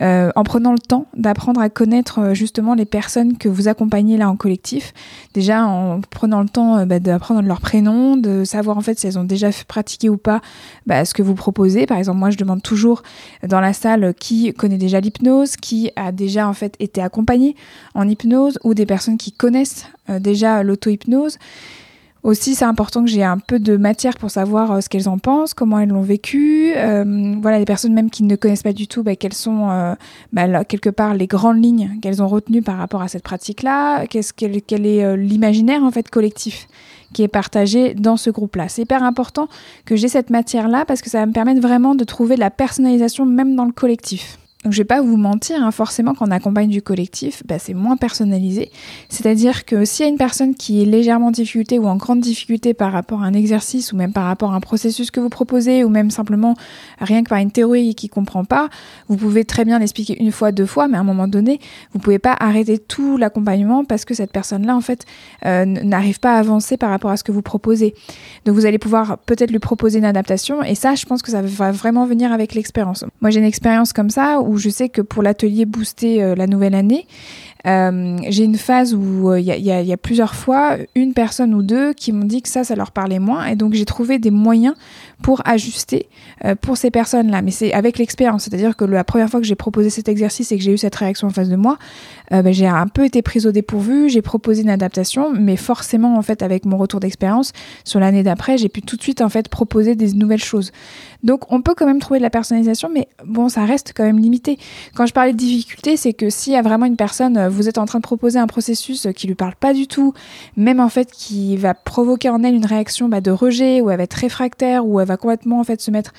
euh, en prenant le temps d'apprendre à connaître justement les personnes que vous accompagnez là en collectif déjà en prenant le temps euh, bah, d'apprendre leur prénom, de savoir en fait si elles ont déjà pratiqué ou pas bah, ce que vous proposez. Par exemple, moi je demande toujours dans la salle qui connaît déjà l'hypnose, qui a déjà en fait été accompagné en hypnose ou des personnes qui connaissent euh, déjà l'auto-hypnose. Aussi, c'est important que j'ai un peu de matière pour savoir euh, ce qu'elles en pensent, comment elles l'ont vécu. Euh, voilà, les personnes même qui ne connaissent pas du tout, bah, quelles sont euh, bah, quelque part les grandes lignes qu'elles ont retenues par rapport à cette pratique-là. Qu'est-ce quel, quel est l'imaginaire en fait collectif qui est partagé dans ce groupe-là. C'est hyper important que j'ai cette matière-là parce que ça va me permettre vraiment de trouver de la personnalisation même dans le collectif. Donc je vais pas vous mentir, hein, forcément quand on accompagne du collectif, bah, c'est moins personnalisé. C'est-à-dire que s'il y a une personne qui est légèrement en difficulté ou en grande difficulté par rapport à un exercice ou même par rapport à un processus que vous proposez ou même simplement rien que par une théorie qui comprend pas, vous pouvez très bien l'expliquer une fois, deux fois, mais à un moment donné, vous pouvez pas arrêter tout l'accompagnement parce que cette personne-là en fait euh, n'arrive pas à avancer par rapport à ce que vous proposez. Donc vous allez pouvoir peut-être lui proposer une adaptation et ça, je pense que ça va vraiment venir avec l'expérience. Moi j'ai une expérience comme ça où je sais que pour l'atelier Booster euh, la nouvelle année, euh, j'ai une phase où il euh, y, y, a plusieurs fois une personne ou deux qui m'ont dit que ça, ça leur parlait moins. Et donc j'ai trouvé des moyens pour ajuster euh, pour ces personnes-là. Mais c'est avec l'expérience. C'est-à-dire que la première fois que j'ai proposé cet exercice et que j'ai eu cette réaction en face de moi, euh, ben, j'ai un peu été prise au dépourvu. J'ai proposé une adaptation, mais forcément, en fait, avec mon retour d'expérience sur l'année d'après, j'ai pu tout de suite, en fait, proposer des nouvelles choses. Donc, on peut quand même trouver de la personnalisation, mais bon, ça reste quand même limité. Quand je parlais de difficulté, c'est que s'il y a vraiment une personne, euh, vous êtes en train de proposer un processus qui lui parle pas du tout, même en fait qui va provoquer en elle une réaction bah, de rejet, ou elle va être réfractaire, ou elle va complètement en fait se mettre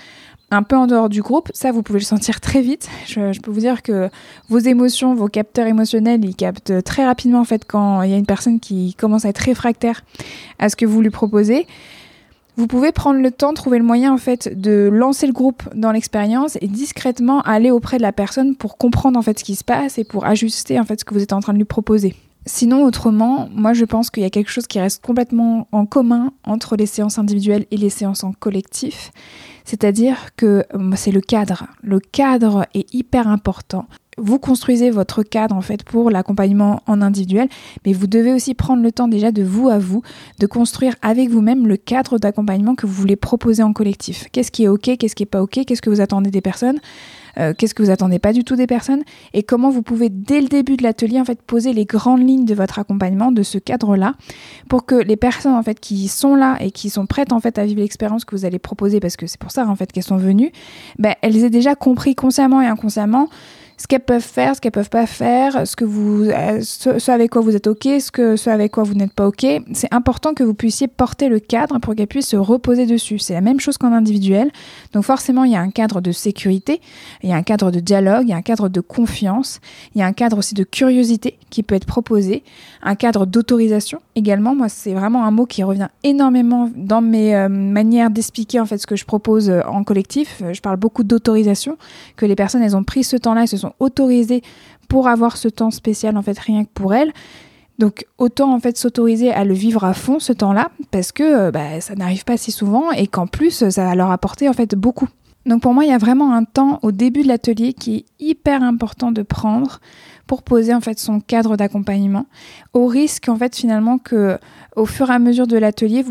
un peu en dehors du groupe, ça vous pouvez le sentir très vite. Je, peux vous dire que vos émotions, vos capteurs émotionnels, ils captent très rapidement en fait quand il y a une personne qui commence à être réfractaire à ce que vous lui proposez. Vous pouvez prendre le temps, trouver le moyen en fait de lancer le groupe dans l'expérience et discrètement aller auprès de la personne pour comprendre en fait ce qui se passe et pour ajuster en fait ce que vous êtes en train de lui proposer. Sinon, autrement, moi je pense qu'il y a quelque chose qui reste complètement en commun entre les séances individuelles et les séances en collectif. C'est-à-dire que euh, c'est le cadre. Le cadre est hyper important. Vous construisez votre cadre en fait pour l'accompagnement en individuel, mais vous devez aussi prendre le temps déjà de vous à vous, de construire avec vous-même le cadre d'accompagnement que vous voulez proposer en collectif. Qu'est-ce qui est ok, qu'est-ce qui est pas ok, qu'est-ce que vous attendez des personnes euh, qu'est-ce que vous attendez pas du tout des personnes et comment vous pouvez dès le début de l'atelier en fait poser les grandes lignes de votre accompagnement de ce cadre-là pour que les personnes en fait qui sont là et qui sont prêtes en fait à vivre l'expérience que vous allez proposer parce que c'est pour ça en fait qu'elles sont venues, ben, elles aient déjà compris consciemment et inconsciemment ce qu'elles peuvent faire, ce qu'elles peuvent pas faire, ce que vous, euh, ce, avec quoi vous êtes ok, ce que, ce avec quoi vous n'êtes pas ok. C'est important que vous puissiez porter le cadre pour qu'elles puissent se reposer dessus. C'est la même chose qu'en individuel. Donc forcément, il y a un cadre de sécurité, il y a un cadre de dialogue, il y a un cadre de confiance, il y a un cadre aussi de curiosité qui peut être proposé, un cadre d'autorisation également. Moi, c'est vraiment un mot qui revient énormément dans mes euh, manières d'expliquer en fait ce que je propose euh, en collectif. Je parle beaucoup d'autorisation, que les personnes elles ont pris ce temps-là et se sont autorisées pour avoir ce temps spécial en fait rien que pour elles. Donc autant en fait s'autoriser à le vivre à fond ce temps-là parce que euh, bah, ça n'arrive pas si souvent et qu'en plus ça va leur apporter en fait beaucoup. Donc pour moi il y a vraiment un temps au début de l'atelier qui est hyper important de prendre pour poser en fait son cadre d'accompagnement au risque en fait finalement que au fur et à mesure de l'atelier,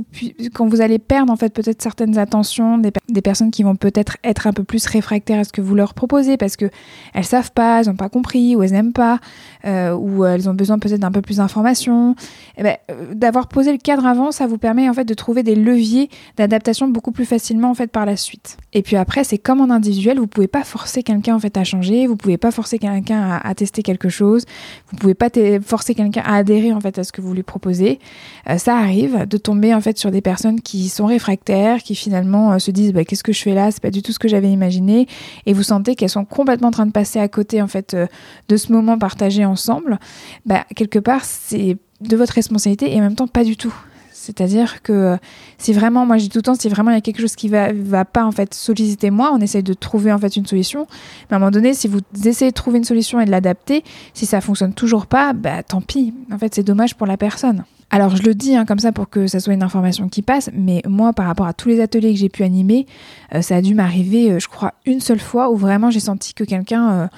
quand vous allez perdre en fait peut-être certaines attentions, des, personnes qui vont peut-être être un peu plus réfractaires à ce que vous leur proposez parce que elles savent pas, elles n'ont pas compris ou elles n'aiment pas euh, ou elles ont besoin peut-être d'un peu plus d'informations. Eh ben, euh, d'avoir posé le cadre avant, ça vous permet en fait de trouver des leviers d'adaptation beaucoup plus facilement en fait par la suite. Et puis après, c'est comme en individuel, vous pouvez pas forcer quelqu'un en fait à changer, vous pouvez pas forcer quelqu'un à, tester quelque chose, vous pouvez pas forcer quelqu'un à adhérer en fait à ce que vous lui proposez. Euh, ça arrive de tomber en fait sur des personnes qui sont réfractaires, qui finalement euh, se disent bah, qu'est-ce que je fais là, c'est pas du tout ce que j'avais imaginé, et vous sentez qu'elles sont complètement en train de passer à côté en fait euh, de ce moment partagé ensemble. Bah, quelque part c'est de votre responsabilité et en même temps pas du tout. C'est-à-dire que si vraiment, moi j'ai tout le temps, si vraiment il y a quelque chose qui va, va pas en fait solliciter moi, on essaye de trouver en fait une solution. Mais à un moment donné, si vous essayez de trouver une solution et de l'adapter, si ça fonctionne toujours pas, bah tant pis. En fait, c'est dommage pour la personne. Alors je le dis hein, comme ça pour que ça soit une information qui passe, mais moi par rapport à tous les ateliers que j'ai pu animer, euh, ça a dû m'arriver, euh, je crois, une seule fois où vraiment j'ai senti que quelqu'un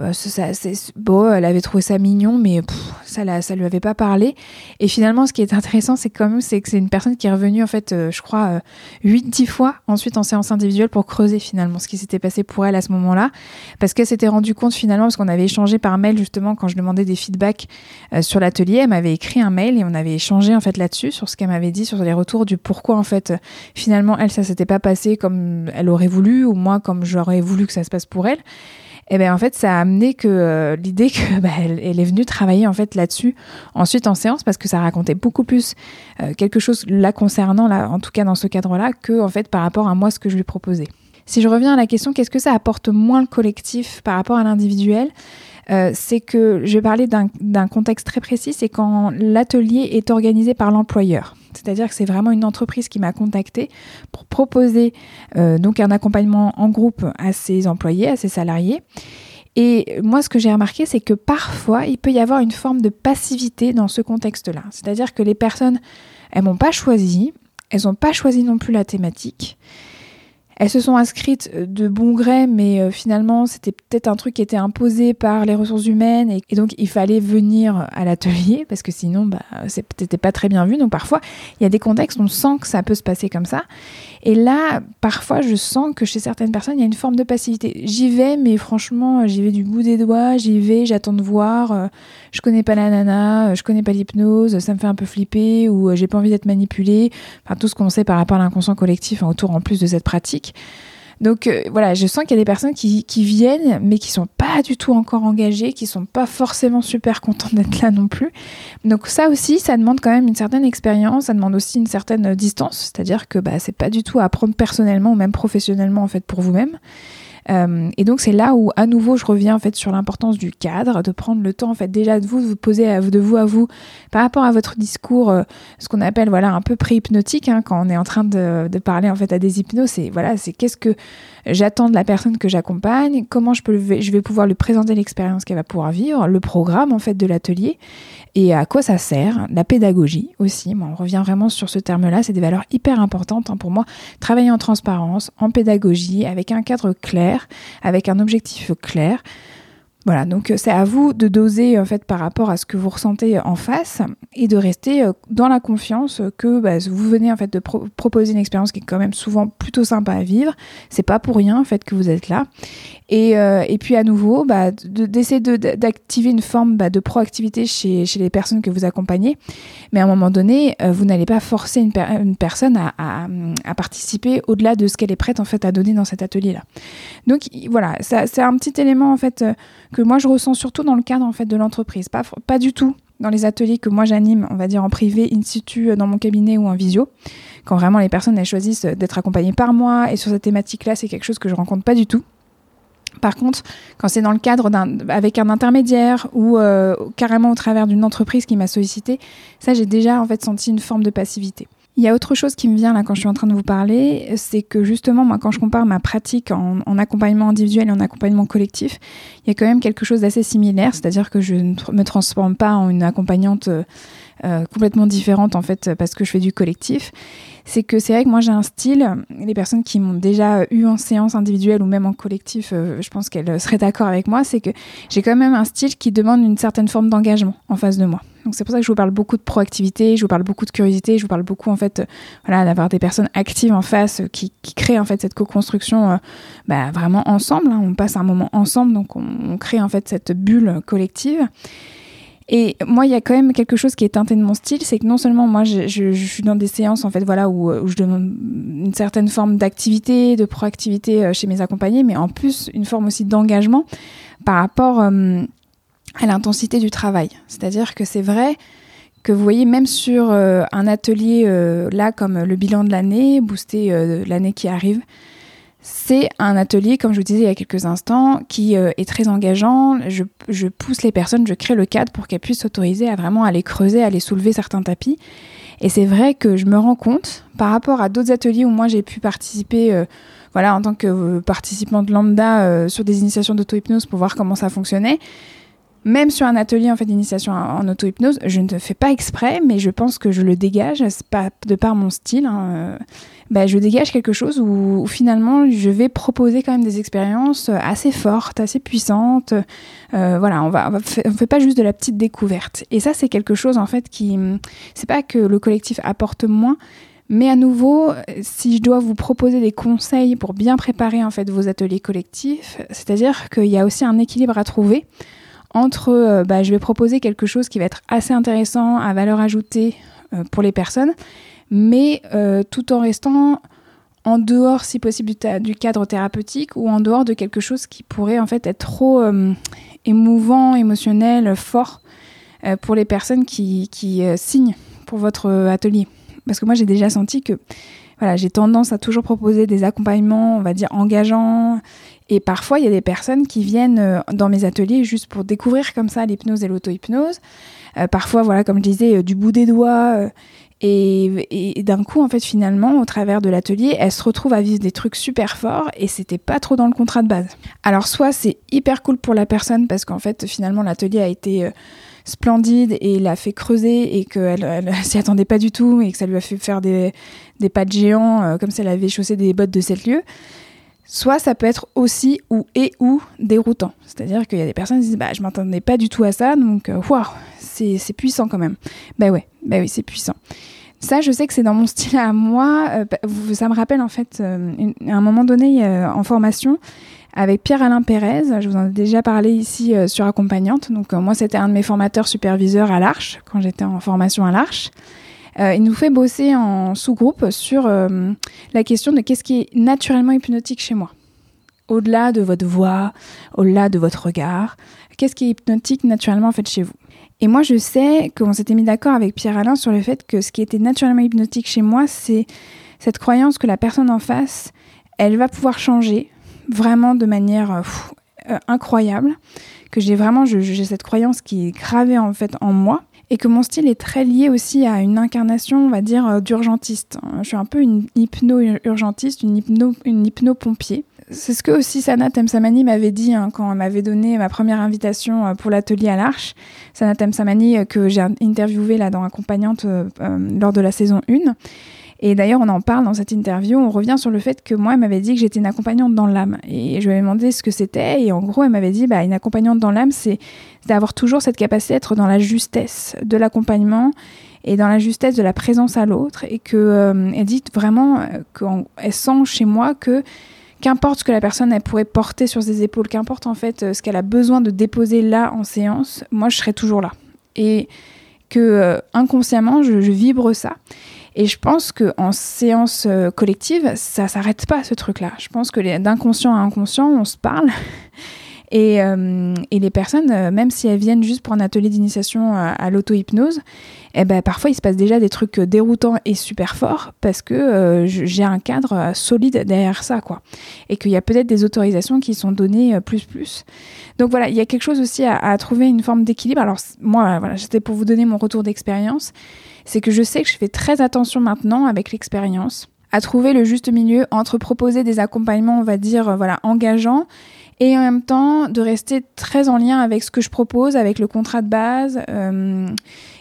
euh, euh, ça, bon, elle avait trouvé ça mignon, mais ça, la, ça lui avait pas parlé. Et finalement, ce qui est intéressant, c'est quand même, c'est que c'est une personne qui est revenue, en fait, euh, je crois, 8-10 euh, fois ensuite en séance individuelle pour creuser finalement ce qui s'était passé pour elle à ce moment-là. Parce qu'elle s'était rendue compte finalement, parce qu'on avait échangé par mail justement quand je demandais des feedbacks sur l'atelier, elle m'avait écrit un mail et on avait échangé en fait là-dessus, sur ce qu'elle m'avait dit, sur les retours du pourquoi en fait, finalement, elle, ça s'était pas passé comme elle aurait voulu, ou moi, comme j'aurais voulu que ça se passe pour elle et eh ben en fait ça a amené que euh, l'idée que bah, elle, est venue travailler en fait là-dessus ensuite en séance parce que ça racontait beaucoup plus euh, quelque chose la concernant là en tout cas dans ce cadre-là que en fait par rapport à moi ce que je lui proposais. Si je reviens à la question qu'est-ce que ça apporte moins le collectif par rapport à l'individuel? Euh, c'est que je vais parler d'un contexte très précis, c'est quand l'atelier est organisé par l'employeur. C'est-à-dire que c'est vraiment une entreprise qui m'a contacté pour proposer euh, donc un accompagnement en groupe à ses employés, à ses salariés. Et moi, ce que j'ai remarqué, c'est que parfois, il peut y avoir une forme de passivité dans ce contexte-là. C'est-à-dire que les personnes, elles m'ont pas choisi, elles n'ont pas choisi non plus la thématique. Elles se sont inscrites euh, de bon gré, mais euh, finalement, c'était peut-être un truc qui était imposé par les ressources humaines et, donc il fallait venir à l'atelier parce que sinon, bah, c'était pas très bien vu. Donc parfois, il y a des contextes, on sent que ça peut se passer comme ça. Et là, parfois, je sens que chez certaines personnes, il y a une forme de passivité. J'y vais, mais franchement, j'y vais du bout des doigts, j'y vais, j'attends de voir. Euh, je connais pas la nana, je connais pas l'hypnose, ça me fait un peu flipper ou j'ai pas envie d'être manipulée. Enfin, tout ce qu'on sait par rapport à l'inconscient collectif autour en plus de cette pratique. Donc euh, voilà, je sens qu'il y a des personnes qui, viennent, mais qui sont pas du tout encore engagées, qui sont pas forcément super contentes d'être là non plus. Donc ça aussi, ça demande quand même une certaine expérience, ça demande aussi une certaine distance, c'est-à-dire que bah, c'est pas du tout à apprendre personnellement ou même professionnellement en fait pour vous-même. Euh, et donc c'est là où à nouveau je reviens en fait sur l'importance du cadre, de prendre le temps en fait déjà de vous de vous poser à, de vous à vous par rapport à votre discours, euh, ce qu'on appelle voilà un peu pré-hypnotique hein, quand on est en train de, de, parler en fait à des hypnos, c'est voilà c'est qu'est-ce que j'attends de la personne que j'accompagne, comment je peux je vais pouvoir lui présenter l'expérience qu'elle va pouvoir vivre, le programme en fait de l'atelier et à quoi ça sert, la pédagogie aussi? on revient vraiment sur ce terme-là, c'est des valeurs hyper importantes hein, pour moi. Travailler en transparence, en pédagogie, avec un cadre clair, avec un objectif clair. Voilà, donc euh, c'est à vous de doser en fait par rapport à ce que vous ressentez en face et de rester euh, dans la confiance que bah, vous venez en fait de proposer une expérience qui est quand même souvent plutôt sympa à vivre. C'est pas pour rien en fait que vous êtes là. Et, euh, puis à nouveau, bah, d'essayer d'activer une forme bah, de proactivité chez, les personnes que vous accompagnez. Mais à un moment donné, vous n'allez pas forcer une, personne à, participer au-delà de ce qu'elle est prête en fait à donner dans cet atelier-là. Donc voilà, c'est un petit élément en fait moi je ressens surtout dans le cadre en fait de l'entreprise, pas, pas du tout dans les ateliers que moi j'anime, on va dire en privé, in situ, euh, dans mon cabinet ou en visio, quand vraiment les personnes elles choisissent d'être accompagnées par moi et sur cette thématique-là, c'est quelque chose que je rencontre pas du tout. Par contre, quand c'est dans le cadre d'un, avec un intermédiaire ou euh, carrément au travers d'une entreprise qui m'a sollicité, ça j'ai déjà en fait senti une forme de passivité. Il y a autre chose qui me vient là quand je suis en train de vous parler, c'est que justement, moi, quand je compare ma pratique en, accompagnement individuel et en accompagnement collectif, il y a quand même quelque chose d'assez similaire, c'est-à-dire que je ne me transforme pas en une accompagnante euh, euh, complètement différente en fait parce que je fais du collectif. C'est que c'est vrai que moi j'ai un style, les personnes qui m'ont déjà eu en séance individuelle ou même en collectif, euh, je pense qu'elles seraient d'accord avec moi, c'est que j'ai quand même un style qui demande une certaine forme d'engagement en face de moi. C'est pour ça que je vous parle beaucoup de proactivité, je vous parle beaucoup de curiosité, je vous parle beaucoup en fait, euh, d'avoir des personnes actives en face euh, qui, créent en fait cette co-construction euh, bah, vraiment ensemble. Hein. on passe un moment ensemble, donc on, crée en fait cette bulle collective. Et moi, il y a quand même quelque chose qui est teinté de mon style, c'est que non seulement moi, je, je, suis dans des séances en fait, voilà, où, où je demande une certaine forme d'activité, de proactivité chez mes accompagnés, mais en plus une forme aussi d'engagement par rapport à l'intensité du travail. C'est-à-dire que c'est vrai que vous voyez même sur euh, un atelier euh, là comme le bilan de l'année, booster euh, l'année qui arrive, c'est un atelier, comme je vous disais il y a quelques instants, qui est très engageant. Je, pousse les personnes, je crée le cadre pour qu'elles puissent s'autoriser à vraiment aller creuser, aller soulever certains tapis. Et c'est vrai que je me rends compte, par rapport à d'autres ateliers où moi j'ai pu participer, voilà, en tant que participante lambda sur des initiations d'auto-hypnose pour voir comment ça fonctionnait, même sur un atelier en fait d'initiation en auto-hypnose, je ne fais pas exprès, mais je pense que je le dégage, pas de par mon style. Hein, bah, je dégage quelque chose où, finalement je vais proposer quand même des expériences assez fortes, assez puissantes. Euh, voilà, on va, on, fait pas juste de la petite découverte. Et ça, c'est quelque chose en fait qui, c'est pas que le collectif apporte moins, mais à nouveau, si je dois vous proposer des conseils pour bien préparer en fait vos ateliers collectifs, c'est-à-dire qu'il y a aussi un équilibre à trouver entre, euh, bah, je vais proposer quelque chose qui va être assez intéressant, à valeur ajoutée euh, pour les personnes, mais euh, tout en restant en dehors, si possible, du, cadre thérapeutique ou en dehors de quelque chose qui pourrait en fait être trop émouvant, émotionnel, fort pour les personnes qui, signent pour votre atelier. Parce que moi, j'ai déjà senti que voilà, j'ai tendance à toujours proposer des accompagnements, on va dire, engageants. Et parfois, il y a des personnes qui viennent dans mes ateliers juste pour découvrir comme ça l'hypnose et l'auto-hypnose. parfois, voilà, comme je disais, du bout des doigts. Et, d'un coup, en fait, finalement, au travers de l'atelier, elle se retrouve à vivre des trucs super forts et c'était pas trop dans le contrat de base. Alors, soit c'est hyper cool pour la personne parce qu'en fait, finalement, l'atelier a été euh, splendide et l'a fait creuser et qu'elle elle, s'y attendait pas du tout et que ça lui a fait faire des, des pas de géant euh, comme si elle avait chaussé des bottes de 7 lieux. Soit ça peut être aussi ou et ou déroutant. C'est-à-dire qu'il y a des personnes qui disent bah je m'attendais pas du tout à ça donc euh, waouh c'est puissant quand même. Bah ouais bah oui c'est puissant. Ça je sais que c'est dans mon style à moi. Euh, ça me rappelle en fait euh, à un moment donné en formation avec Pierre-Alain Pérez. Je vous en ai déjà parlé ici sur accompagnante. Donc moi c'était un de mes formateurs superviseurs à l'Arche quand j'étais en formation à l'Arche. Euh, il nous fait bosser en sous-groupe sur euh, la question de qu'est-ce qui est naturellement hypnotique chez moi. Au-delà de votre voix, au-delà de votre regard, qu'est-ce qui est hypnotique naturellement en fait chez vous? Et moi, je sais qu'on s'était mis d'accord avec Pierre-Alain sur le fait que ce qui était naturellement hypnotique chez moi, c'est cette croyance que la personne en face, elle va pouvoir changer vraiment de manière euh, incroyable, que j'ai vraiment j'ai cette croyance qui est gravée en fait en moi et que mon style est très lié aussi à une incarnation, on va dire, euh, d'urgentiste. Je suis un peu une hypno-urgentiste, une hypno, hypno-pompier. C'est ce que aussi Sana Temsamani m'avait dit hein, quand elle m'avait donné ma première invitation euh, pour l'atelier à l'Arche. Sana Temsamani, euh, que j'ai interviewé là dans Accompagnante lors de la saison 1. Et d'ailleurs, on en parle dans cette interview. On revient sur le fait que moi, elle m'avait dit que j'étais une accompagnante dans l'âme. Et je lui avais demandé ce que c'était. Et en gros, elle m'avait dit bah, une accompagnante dans l'âme, c'est d'avoir toujours cette capacité d'être dans la justesse de l'accompagnement et dans la justesse de la présence à l'autre. Et qu'elle euh, dit vraiment euh, qu'elle sent chez moi que qu'importe ce que la personne elle pourrait porter sur ses épaules, qu'importe en fait euh, ce qu'elle a besoin de déposer là en séance, moi je serai toujours là. Et que inconsciemment je, je vibre ça. Et je pense qu'en séance euh, collective, ça s'arrête pas ce truc-là. Je pense que d'inconscient à inconscient, on se parle. Et, euh, et, les personnes, euh, même si elles viennent juste pour un atelier d'initiation à, l'auto-hypnose, eh ben, parfois il se passe déjà des trucs déroutants et super forts parce que j'ai un cadre solide derrière ça. quoi. Et qu'il y a peut-être des autorisations qui sont données plus plus. Donc voilà, il y a quelque chose aussi à, à trouver une forme d'équilibre. Alors moi, voilà, c'était pour vous donner mon retour d'expérience c'est que je sais que je fais très attention maintenant avec l'expérience à trouver le juste milieu entre proposer des accompagnements, on va dire, euh, voilà, engageants et en même temps de rester très en lien avec ce que je propose, avec le contrat de base. Euh,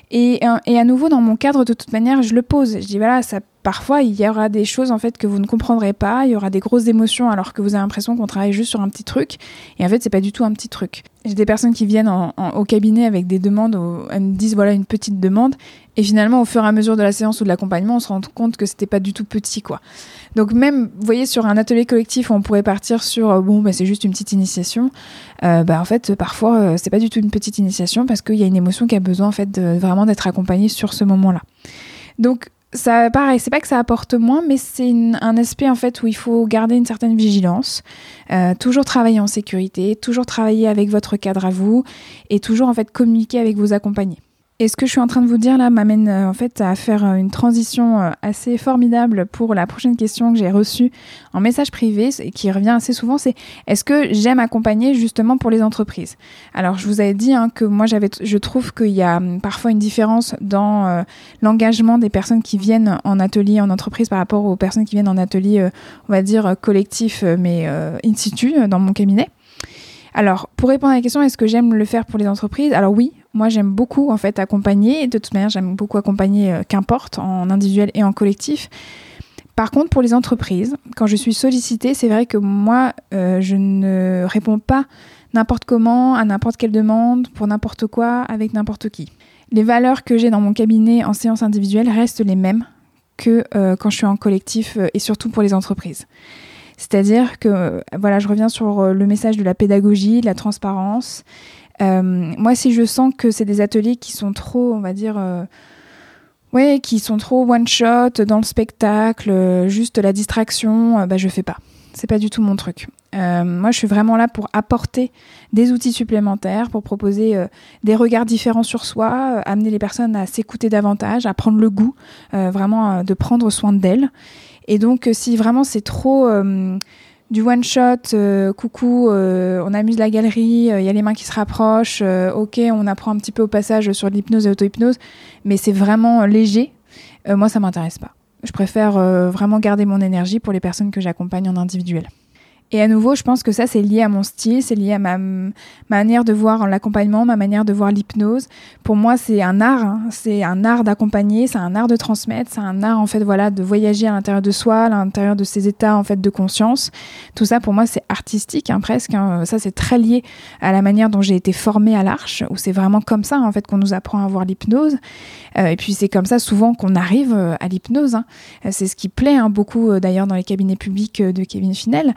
et, à nouveau, dans mon cadre, de toute manière, je le pose. Je dis, voilà, ça parfois il y aura des choses en fait que vous ne comprendrez pas, il y aura des grosses émotions alors que vous avez l'impression qu'on travaille juste sur un petit truc et en fait c'est pas du tout un petit truc. J'ai des personnes qui viennent au cabinet avec des demandes, elles me disent voilà une petite demande et finalement au fur et à mesure de la séance ou de l'accompagnement on se rend compte que c'était pas du tout petit quoi. Donc même vous voyez sur un atelier collectif on pourrait partir sur euh, bon bah, c'est juste une petite initiation, euh, bah en fait parfois euh, c'est pas du tout une petite initiation parce qu'il y a une émotion qui a besoin en fait vraiment d'être accompagnée sur ce moment-là. Donc ça, pareil, c'est pas que ça apporte moins, mais c'est un aspect en fait où il faut garder une certaine vigilance, euh, toujours travailler en sécurité, toujours travailler avec votre cadre à vous et toujours en fait communiquer avec vos accompagnés. Et ce que je suis en train de vous dire là m'amène euh, en fait à faire euh, une transition euh, assez formidable pour la prochaine question que j'ai reçue en message privé et qui revient assez souvent, c'est est-ce que j'aime accompagner justement pour les entreprises? Alors je vous avais dit hein, que moi j'avais, je trouve qu'il y a hum, parfois une différence dans l'engagement des personnes qui viennent en atelier en entreprise par rapport aux personnes qui viennent en atelier, on va dire collectif mais in situ dans mon cabinet. Alors, pour répondre à la question, est-ce que j'aime le faire pour les entreprises? Alors oui, moi, j'aime beaucoup en fait accompagner. De toute manière, j'aime beaucoup accompagner, euh, qu'importe, en individuel et en collectif. Par contre, pour les entreprises, quand je suis sollicitée, c'est vrai que moi, euh, je ne réponds pas n'importe comment, à n'importe quelle demande, pour n'importe quoi, avec n'importe qui. Les valeurs que j'ai dans mon cabinet en séance individuelle restent les mêmes que euh, quand je suis en collectif et surtout pour les entreprises. C'est-à-dire que, voilà, je reviens sur le message de la pédagogie, de la transparence moi, si je sens que c'est des ateliers qui sont trop, on va dire, euh, ouais, qui sont trop one shot dans le spectacle, euh, juste la distraction, bah je fais pas. C'est pas du tout mon truc. moi, je suis vraiment là pour apporter des outils supplémentaires, pour proposer des regards différents sur soi, amener les personnes à s'écouter davantage, à prendre le goût, vraiment de prendre soin d'elles. Et donc, si vraiment c'est trop du one shot, euh, coucou, euh, on amuse la galerie, il euh, y a les mains qui se rapprochent, ok, on apprend un petit peu au passage sur l'hypnose et l'auto-hypnose, mais c'est vraiment léger. moi, ça m'intéresse pas. Je préfère vraiment garder mon énergie pour les personnes que j'accompagne en individuel. Et à nouveau, je pense que ça, c'est lié à mon style, c'est lié à ma, manière de voir l'accompagnement, ma manière de voir l'hypnose. Pour moi, c'est un art, hein. c'est un art d'accompagner, c'est un art de transmettre, c'est un art en fait, voilà, de voyager à l'intérieur de soi, à l'intérieur de ses états en fait de conscience. Tout ça, pour moi, c'est artistique, hein, presque. Hein. Ça, c'est très lié à la manière dont j'ai été formée à l'Arche, où c'est vraiment comme ça en fait qu'on nous apprend à voir l'hypnose. Euh, et puis c'est comme ça souvent qu'on arrive euh, à l'hypnose. C'est ce qui plaît beaucoup euh, d'ailleurs dans les cabinets publics de Kevin Finel.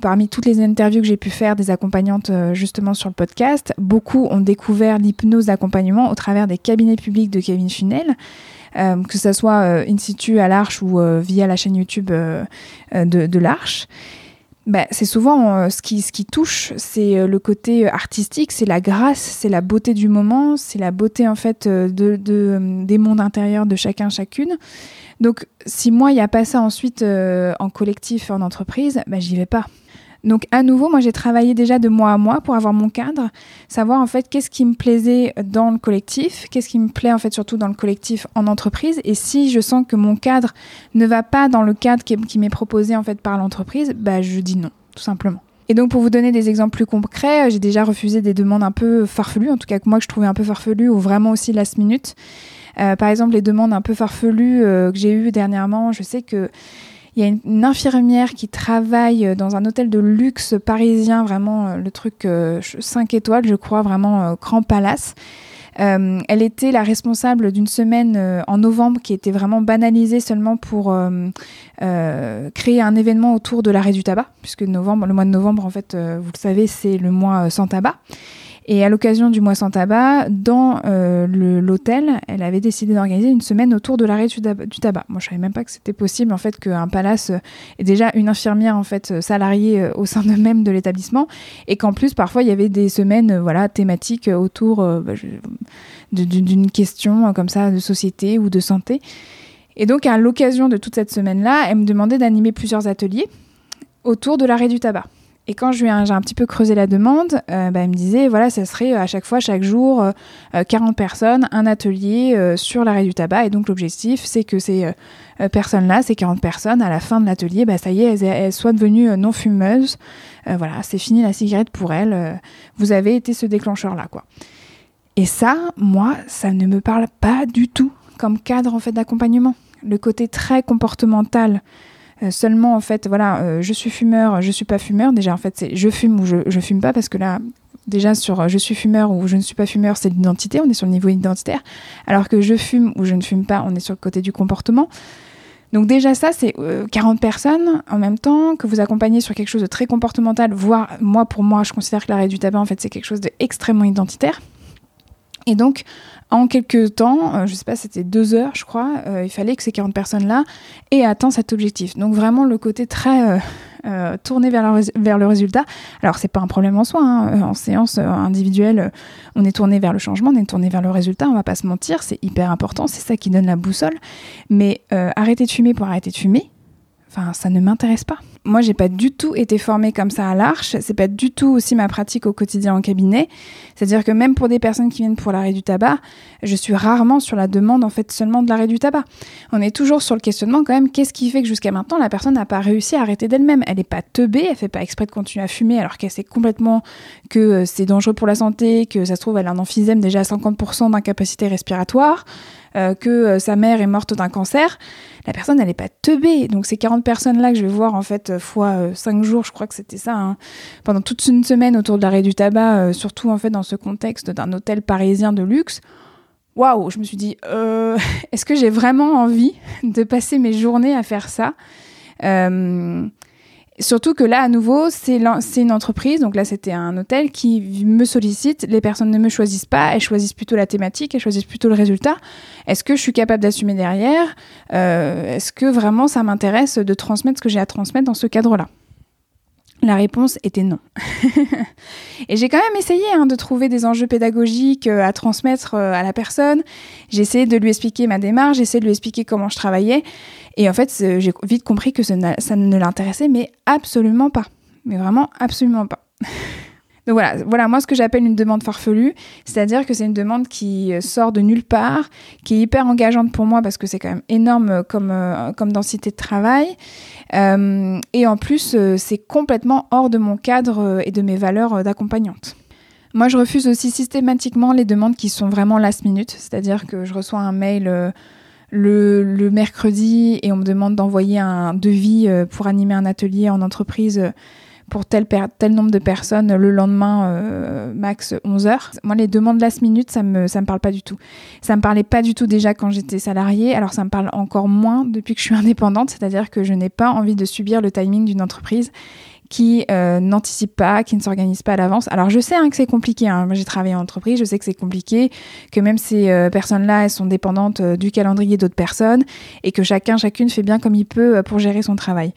Parmi toutes les interviews que j'ai pu faire des accompagnantes euh, justement sur le podcast, beaucoup ont découvert l'hypnose d'accompagnement au travers des cabinets publics de Kevin Funel. Euh, que ce soit in situ à l'Arche ou via la chaîne YouTube de, l'Arche. Bah, c'est souvent ce, qui, ce qui touche, c'est le côté artistique, c'est la grâce, c'est la beauté du moment, c'est la beauté en fait de, des mondes intérieurs de chacun, chacune. Donc, si moi, il n'y a pas ça ensuite euh, en collectif, en entreprise, ben, j'y vais pas. Donc, à nouveau, moi, j'ai travaillé déjà de mois à mois pour avoir mon cadre, savoir en fait qu'est-ce qui me plaisait dans le collectif, qu'est-ce qui me plaît en fait surtout dans le collectif en entreprise. Et si je sens que mon cadre ne va pas dans le cadre qui, m'est proposé en fait par l'entreprise, bah, je dis non, tout simplement. Et donc pour vous donner des exemples plus concrets, j'ai déjà refusé des demandes un peu farfelues, en tout cas que moi que je trouvais un peu farfelues ou vraiment aussi last minute. Euh, par exemple, les demandes un peu farfelues euh, que j'ai eues dernièrement, je sais que il y a une, infirmière qui travaille dans un hôtel de luxe parisien, vraiment euh, le truc 5 étoiles, je crois, vraiment grand palace. Euh, elle était la responsable d'une semaine en novembre qui était vraiment banalisée seulement pour euh, créer un événement autour de l'arrêt du tabac, puisque novembre, le mois de novembre, en fait, vous le savez, c'est le mois sans tabac. Et à l'occasion du mois sans tabac, dans euh, l'hôtel, elle avait décidé d'organiser une semaine autour de l'arrêt du, tabac. Moi, je savais même pas que c'était possible en fait qu'un palace ait déjà une infirmière en fait salariée euh, au sein de même de l'établissement, et qu'en plus parfois il y avait des semaines euh, voilà thématiques autour bah, d'une question comme ça de société ou de santé. Et donc à l'occasion de toute cette semaine-là, elle me demandait d'animer plusieurs ateliers autour de l'arrêt du tabac. Et quand j'ai un petit peu creusé la demande, euh, bah, elle me disait, voilà, ça serait euh, à chaque fois, chaque jour, 40 euh, personnes, un atelier sur l'arrêt du tabac. Et donc l'objectif, c'est que ces personnes-là, ces 40 personnes, à la fin de l'atelier, bah, ça y est, elles, soient devenues non fumeuses. voilà, c'est fini la cigarette pour elles. vous avez été ce déclencheur-là, quoi. Et ça, moi, ça ne me parle pas du tout comme cadre en fait d'accompagnement. Le côté très comportemental euh, seulement en fait voilà euh, je suis fumeur je suis pas fumeur. Déjà en fait c'est je fume ou je, je fume pas parce que là déjà sur euh, je suis fumeur ou je ne suis pas fumeur c'est l'identité. On est sur le niveau identitaire. Alors que je fume ou je ne fume pas on est sur le côté du comportement. Donc déjà ça, c'est 40 personnes en même temps. Que vous accompagnez sur quelque chose de très comportemental, voire moi pour moi, je considère que l'arrêt du tabac en fait c'est quelque chose d'extrêmement identitaire. Et donc, en quelques temps, euh, je sais pas, c'était deux heures, je crois, euh, il fallait que ces 40 personnes-là aient atteint cet objectif. Donc vraiment le côté très euh, vers le, vers le résultat. Alors c'est pas un problème en soi, hein. en séance individuelle, on est tourné vers le changement, on est tourné vers le résultat, on va pas se mentir, c'est hyper important, c'est ça qui donne la boussole. Mais arrêter de fumer pour arrêter de fumer, ça ne m'intéresse pas moi, j'ai pas du tout été formée comme ça à l'arche. C'est pas du tout aussi ma pratique au quotidien en cabinet. C'est-à-dire que même pour des personnes qui viennent pour l'arrêt du tabac, je suis rarement sur la demande en fait seulement de l'arrêt du tabac. On est toujours sur le questionnement quand même. Qu'est-ce qui fait que jusqu'à maintenant la personne n'a pas réussi à arrêter d'elle-même? Elle n'est pas teubée, elle fait pas exprès de continuer à fumer alors qu'elle sait complètement que euh, c'est dangereux pour la santé, que ça se trouve elle a un emphysème déjà à 50% d'incapacité respiratoire. Euh, que euh, sa mère est morte d'un cancer, la personne, elle n'est pas teubée. Donc ces 40 personnes-là que je vais voir, en fait, euh, fois 5 jours, je crois que c'était ça, hein, pendant toute une semaine autour de l'arrêt du tabac, surtout en fait dans ce contexte d'un hôtel parisien de luxe, waouh, je me suis dit, est-ce que j'ai vraiment envie de passer mes journées à faire ça Surtout que là, à nouveau, c'est une entreprise, donc là c'était un hôtel qui me sollicite, les personnes ne me choisissent pas, elles choisissent plutôt la thématique, elles choisissent plutôt le résultat. Est-ce que je suis capable d'assumer derrière? Euh, Est-ce que vraiment ça m'intéresse de transmettre ce que j'ai à transmettre dans ce cadre-là? La réponse était non. et j'ai quand même essayé hein, de trouver des enjeux pédagogiques euh, à transmettre euh, à la personne. J'ai essayé de lui expliquer ma démarche, j'ai essayé de lui expliquer comment je travaillais. Et en fait, j'ai vite compris que ça, ça ne l'intéressait, mais absolument pas. Mais vraiment, absolument pas. Donc voilà, voilà moi ce que j'appelle une demande farfelue, c'est-à-dire que c'est une demande qui euh, sort de nulle part, qui est hyper engageante pour moi parce que c'est quand même énorme euh, comme, euh, comme densité de travail. et en plus, c'est complètement hors de mon cadre et de mes valeurs d'accompagnante. Moi, je refuse aussi systématiquement les demandes qui sont vraiment last minute, c'est-à-dire que je reçois un mail le, le, mercredi et on me demande d'envoyer un devis pour animer un atelier en entreprise pour tel, nombre de personnes le lendemain, euh, max 11 heures. Moi, les demandes last minute, ça me, ça me parle pas du tout. Ça me parlait pas du tout déjà quand j'étais salariée, alors ça me parle encore moins depuis que je suis indépendante, c'est-à-dire que je n'ai pas envie de subir le timing d'une entreprise qui euh, n'anticipe pas, qui ne s'organise pas à l'avance. Alors je sais hein, que c'est compliqué, hein. j'ai travaillé en entreprise, je sais que c'est compliqué, que même ces euh, personnes-là, elles sont dépendantes du calendrier d'autres personnes et que chacun, chacune fait bien comme il peut pour gérer son travail.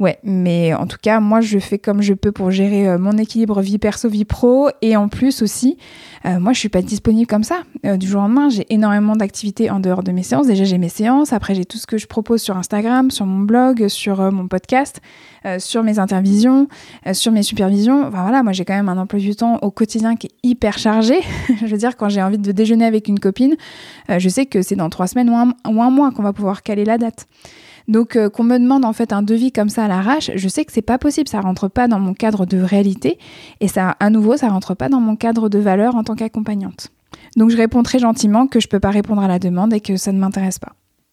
Ouais, mais en tout cas, moi, je fais comme je peux pour gérer euh, mon équilibre vie perso, vie pro. Et en plus aussi, euh, moi, je suis pas disponible comme ça. Euh, du jour au lendemain, j'ai énormément d'activités en dehors de mes séances. Déjà, j'ai mes séances. Après, j'ai tout ce que je propose sur Instagram, sur mon blog, sur mon podcast, sur mes intervisions, sur mes supervisions. Enfin voilà, moi, j'ai quand même un emploi du temps au quotidien qui est hyper chargé. je veux dire, quand j'ai envie de déjeuner avec une copine, je sais que c'est dans trois semaines ou un mois qu'on va pouvoir caler la date. Donc euh, qu'on me demande en fait un devis comme ça à l'arrache, je sais que c'est pas possible, ça rentre pas dans mon cadre de réalité et ça à nouveau ça rentre pas dans mon cadre de valeur en tant qu'accompagnante. Donc je réponds très gentiment que je peux pas répondre à la demande et que ça ne m'intéresse pas.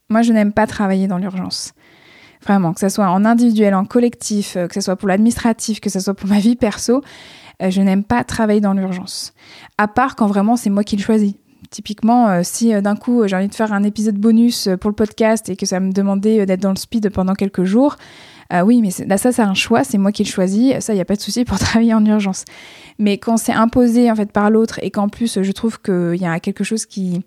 Moi je n'aime pas travailler dans l'urgence. Vraiment, que ce soit en individuel, en collectif, euh, que ce soit pour l'administratif, que ce soit pour ma vie perso, euh, je n'aime pas travailler dans l'urgence. À part quand vraiment c'est moi qui le choisis. Typiquement, euh, si euh, d'un coup j'ai envie de faire un épisode bonus euh, pour le podcast et que ça me demandait d'être dans le speed pendant quelques jours, oui, mais là ça c'est un choix, c'est moi qui le choisis, ça il n'y a pas de souci pour travailler en urgence. Mais quand c'est imposé en fait par l'autre et qu'en plus je trouve qu'il y a quelque chose qui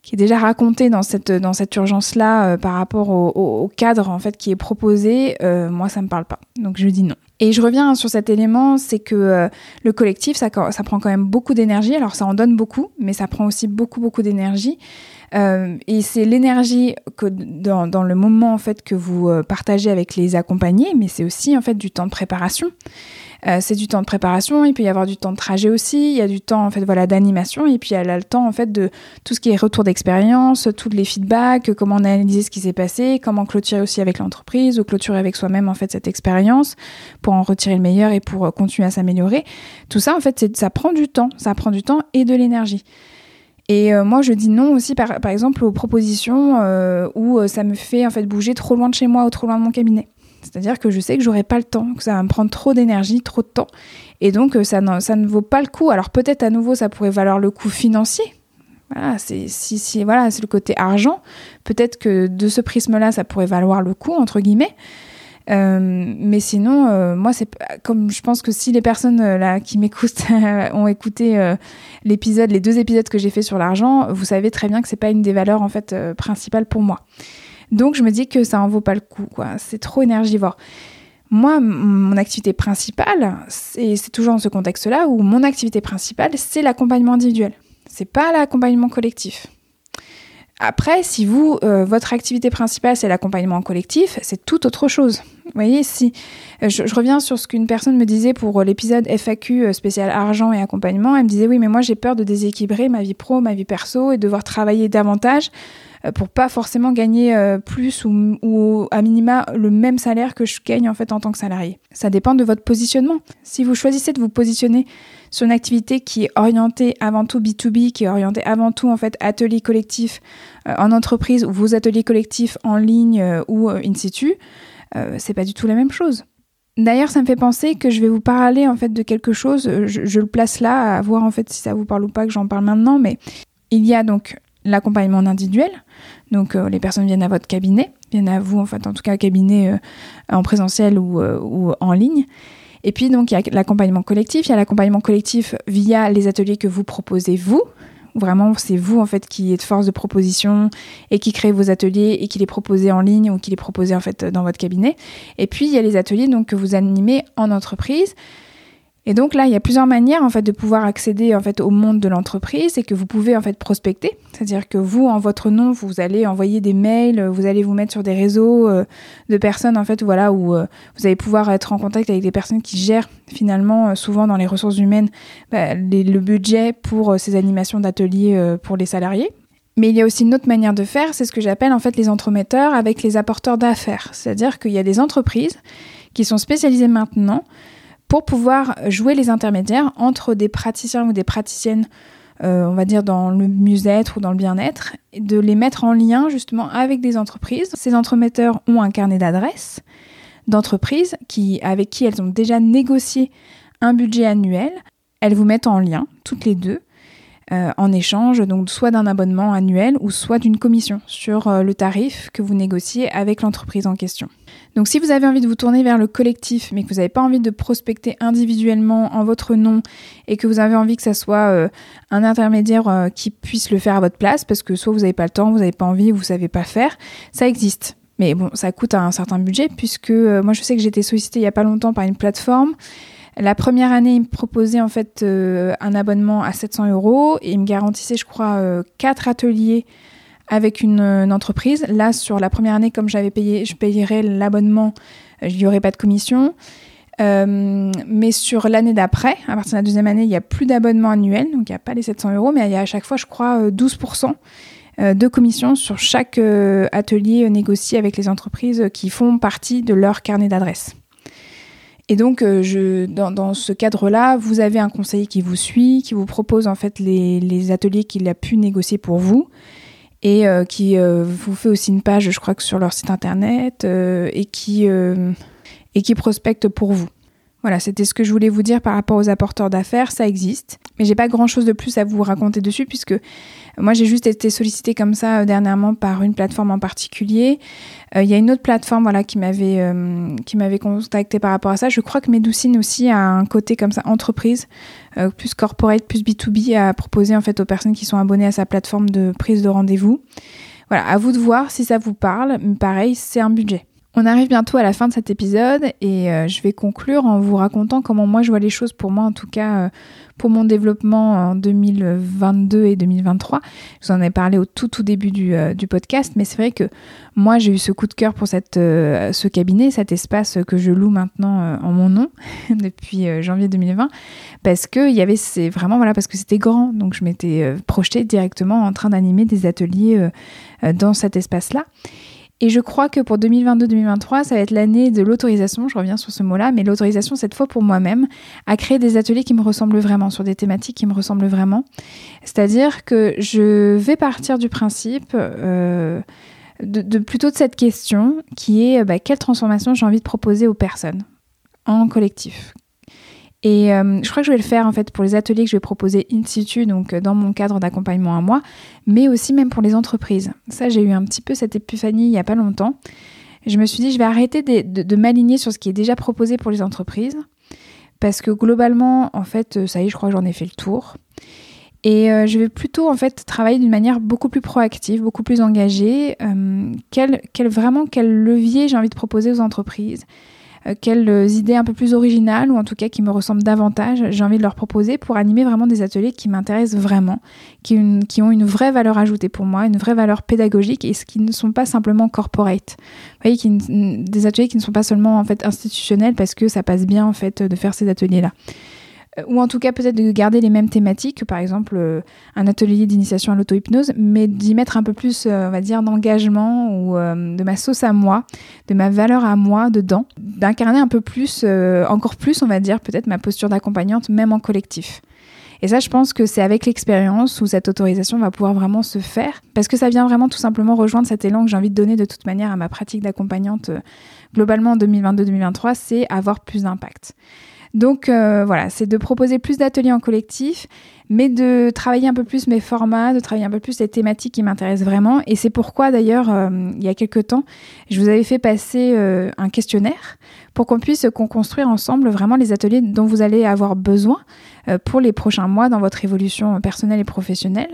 qui est déjà raconté dans cette, dans cette urgence-là par rapport au, cadre en fait qui est proposé, moi ça me parle pas. Donc je dis non. Et je reviens sur cet élément, c'est que euh, le collectif, ça, prend quand même beaucoup d'énergie. Alors ça en donne beaucoup, mais ça prend aussi beaucoup, beaucoup d'énergie. Euh, et c'est l'énergie que dans, dans, le moment en fait que vous euh, partagez avec les accompagnés, mais c'est aussi en fait du temps de préparation. Euh, c'est du temps de préparation, il peut y avoir du temps de trajet aussi, il y a du temps en fait voilà d'animation et puis elle a le temps en fait de tout ce qui est retour d'expérience, tous les feedbacks, comment analyser ce qui s'est passé, comment clôturer aussi avec l'entreprise ou clôturer avec soi-même en fait cette expérience pour en retirer le meilleur et pour continuer à s'améliorer. Tout ça en fait ça prend du temps, ça prend du temps et de l'énergie. Et euh, moi, je dis non aussi, par, par exemple, aux propositions euh, où euh, ça me fait en fait bouger trop loin de chez moi ou trop loin de mon cabinet. C'est-à-dire que je sais que j'aurai pas le temps, que ça va me prendre trop d'énergie, trop de temps. Et donc, ça, ça ne vaut pas le coup. Alors peut-être à nouveau, ça pourrait valoir le coût financier. Voilà, c'est si, si, voilà, le côté argent. Peut-être que de ce prisme-là, ça pourrait valoir le coup, entre guillemets. Euh, mais sinon, euh, moi, c'est comme je pense que si les personnes euh, là qui m'écoutent ont écouté l'épisode, les deux épisodes que j'ai fait sur l'argent, vous savez très bien que c'est pas une des valeurs en fait principales pour moi. Donc je me dis que ça en vaut pas le coup, quoi. C'est trop énergivore. Moi, mon activité principale, c'est toujours dans ce contexte-là où mon activité principale, c'est l'accompagnement individuel. C'est pas l'accompagnement collectif. Après, si vous, euh, votre activité principale, c'est l'accompagnement collectif, c'est tout autre chose. Vous voyez, si euh, je, reviens sur ce qu'une personne me disait pour euh, l'épisode FAQ spécial argent et accompagnement, elle me disait oui, mais moi j'ai peur de déséquilibrer ma vie pro, ma vie perso et devoir travailler davantage pour pas forcément gagner plus ou, à minima le même salaire que je gagne en fait en tant que salarié. Ça dépend de votre positionnement. Si vous choisissez de vous positionner sur une activité qui est orientée avant tout B2B, qui est orientée avant tout en fait atelier collectif euh, en entreprise ou vos ateliers collectifs en ligne euh, ou euh, in situ, c'est pas du tout la même chose. D'ailleurs, ça me fait penser que je vais vous parler en fait de quelque chose. Je, le place là à voir en fait si ça vous parle ou pas que j'en parle maintenant. Mais il y a donc l'accompagnement individuel. Donc les personnes viennent à votre cabinet, viennent à vous en fait en tout cas cabinet en présentiel ou, ou en ligne. Et puis donc il y a l'accompagnement collectif, il y a l'accompagnement collectif via les ateliers que vous proposez vous. Vraiment, c'est vous en fait qui êtes force de proposition et qui créez vos ateliers et qui les proposez en ligne ou qui les proposez en fait dans votre cabinet. Et puis il y a les ateliers donc que vous animez en entreprise. Et donc là, il y a plusieurs manières en fait de pouvoir accéder en fait au monde de l'entreprise et que vous pouvez en fait prospecter. C'est-à-dire que vous, en votre nom, vous allez envoyer des mails, vous allez vous mettre sur des réseaux euh, de personnes en fait, voilà, où euh, vous allez pouvoir être en contact avec des personnes qui gèrent finalement euh, souvent dans les ressources humaines bah, le budget pour ces animations d'ateliers pour les salariés. Mais il y a aussi une autre manière de faire, c'est ce que j'appelle en fait les entremetteurs avec les apporteurs d'affaires. C'est-à-dire qu'il y a des entreprises qui sont spécialisées maintenant pour pouvoir jouer les intermédiaires entre des praticiens ou des praticiennes, euh, on va dire dans le mieux-être ou dans le bien-être, de les mettre en lien justement avec des entreprises. Ces entremetteurs ont un carnet d'adresses d'entreprises qui, avec qui elles ont déjà négocié un budget annuel. Elles vous mettent en lien, toutes les deux, euh, en échange donc soit d'un abonnement annuel ou soit d'une commission sur euh, le tarif que vous négociez avec l'entreprise en question. Donc si vous avez envie de vous tourner vers le collectif mais que vous n'avez pas envie de prospecter individuellement en votre nom et que vous avez envie que ça soit euh, un intermédiaire qui puisse le faire à votre place parce que soit vous n'avez pas le temps, vous n'avez pas envie, vous ne savez pas faire, ça existe. Mais bon, ça coûte un certain budget puisque moi je sais que j'ai été sollicitée il n'y a pas longtemps par une plateforme la première année, il me proposait en fait euh, un abonnement à 700 euros et il me garantissait, je crois, euh, quatre ateliers avec une, entreprise. Là, sur la première année, comme j'avais payé, je payerais l'abonnement, euh, il n'y aurait pas de commission. mais sur l'année d'après, à partir de la deuxième année, il n'y a plus d'abonnement annuel, donc il n'y a pas les 700 euros, mais il y a à chaque fois, je crois, 12% de commission sur chaque atelier négocié avec les entreprises qui font partie de leur carnet d'adresses. Et donc, euh, dans, ce cadre-là, vous avez un conseiller qui vous suit, qui vous propose en fait les ateliers qu'il a pu négocier pour vous et euh, qui euh, vous fait aussi une page, je crois que sur leur site internet et qui et qui prospecte pour vous. Voilà, c'était ce que je voulais vous dire par rapport aux apporteurs d'affaires, ça existe. Mais j'ai pas grand chose de plus à vous raconter dessus puisque moi j'ai juste été sollicitée comme ça euh, dernièrement par une plateforme en particulier. Euh, il y a une autre plateforme voilà, qui m'avait euh, qui m'avait contacté par rapport à ça. Je crois que Medoucine aussi a un côté comme ça entreprise, plus corporate, plus B2B à proposer en fait aux personnes qui sont abonnées à sa plateforme de prise de rendez-vous. Voilà, à vous de voir si ça vous parle. Pareil, c'est un budget. On arrive bientôt à la fin de cet épisode et euh, je vais conclure en vous racontant comment moi je vois les choses pour moi, en tout cas euh, pour mon développement en 2022 et 2023. Je vous en ai parlé au tout tout début du, euh, du podcast, mais c'est vrai que moi j'ai eu ce coup de cœur pour cette, ce cabinet, cet espace que je loue maintenant en mon nom depuis janvier 2020, parce que y avait c'est vraiment voilà parce que c'était grand, donc je m'étais projetée directement en train d'animer des ateliers dans cet espace-là. Et je crois que pour 2022-2023, ça va être l'année de l'autorisation, je reviens sur ce mot-là, mais l'autorisation cette fois pour moi-même, à créer des ateliers qui me ressemblent vraiment, sur des thématiques qui me ressemblent vraiment. C'est-à-dire que je vais partir du principe euh, de, plutôt de cette question qui est bah, quelle transformation j'ai envie de proposer aux personnes en collectif? Et euh, je crois que je vais le faire en fait pour les ateliers que je vais proposer in situ, donc euh, dans mon cadre d'accompagnement à moi, mais aussi même pour les entreprises. Ça, j'ai eu un petit peu cette épiphanie il n'y a pas longtemps. Je me suis dit, je vais arrêter de, m'aligner sur ce qui est déjà proposé pour les entreprises, parce que globalement, en fait, euh, ça y est, je crois que j'en ai fait le tour. Et je vais plutôt en fait travailler d'une manière beaucoup plus proactive, beaucoup plus engagée. quel, vraiment quel levier j'ai envie de proposer aux entreprises? Quelles idées un peu plus originales ou en tout cas qui me ressemblent davantage j'ai envie de leur proposer pour animer vraiment des ateliers qui m'intéressent vraiment, qui, ont une vraie valeur ajoutée pour moi, une vraie valeur pédagogique et qui ne sont pas simplement corporate. Vous voyez, des ateliers qui ne sont pas seulement en fait institutionnels parce que ça passe bien en fait de faire ces ateliers-là. Euh, ou en tout cas peut-être de garder les mêmes thématiques, par exemple euh, un atelier d'initiation à l'auto-hypnose, mais d'y mettre un peu plus, euh, on va dire, d'engagement ou de ma sauce à moi, de ma valeur à moi dedans, d'incarner un peu plus, encore plus, on va dire, peut-être ma posture d'accompagnante, même en collectif. Et ça, je pense que c'est avec l'expérience où cette autorisation va pouvoir vraiment se faire, parce que ça vient vraiment tout simplement rejoindre cet élan que j'ai envie de donner de toute manière à ma pratique d'accompagnante globalement en 2022-2023, c'est avoir plus d'impact. Donc euh, voilà, c'est de proposer plus d'ateliers en collectif, mais de travailler un peu plus mes formats, de travailler un peu plus les thématiques qui m'intéressent vraiment. Et c'est pourquoi d'ailleurs, euh, il y a quelques temps, je vous avais fait passer euh, un questionnaire pour qu'on puisse construire ensemble vraiment les ateliers dont vous allez avoir besoin pour les prochains mois dans votre évolution personnelle et professionnelle.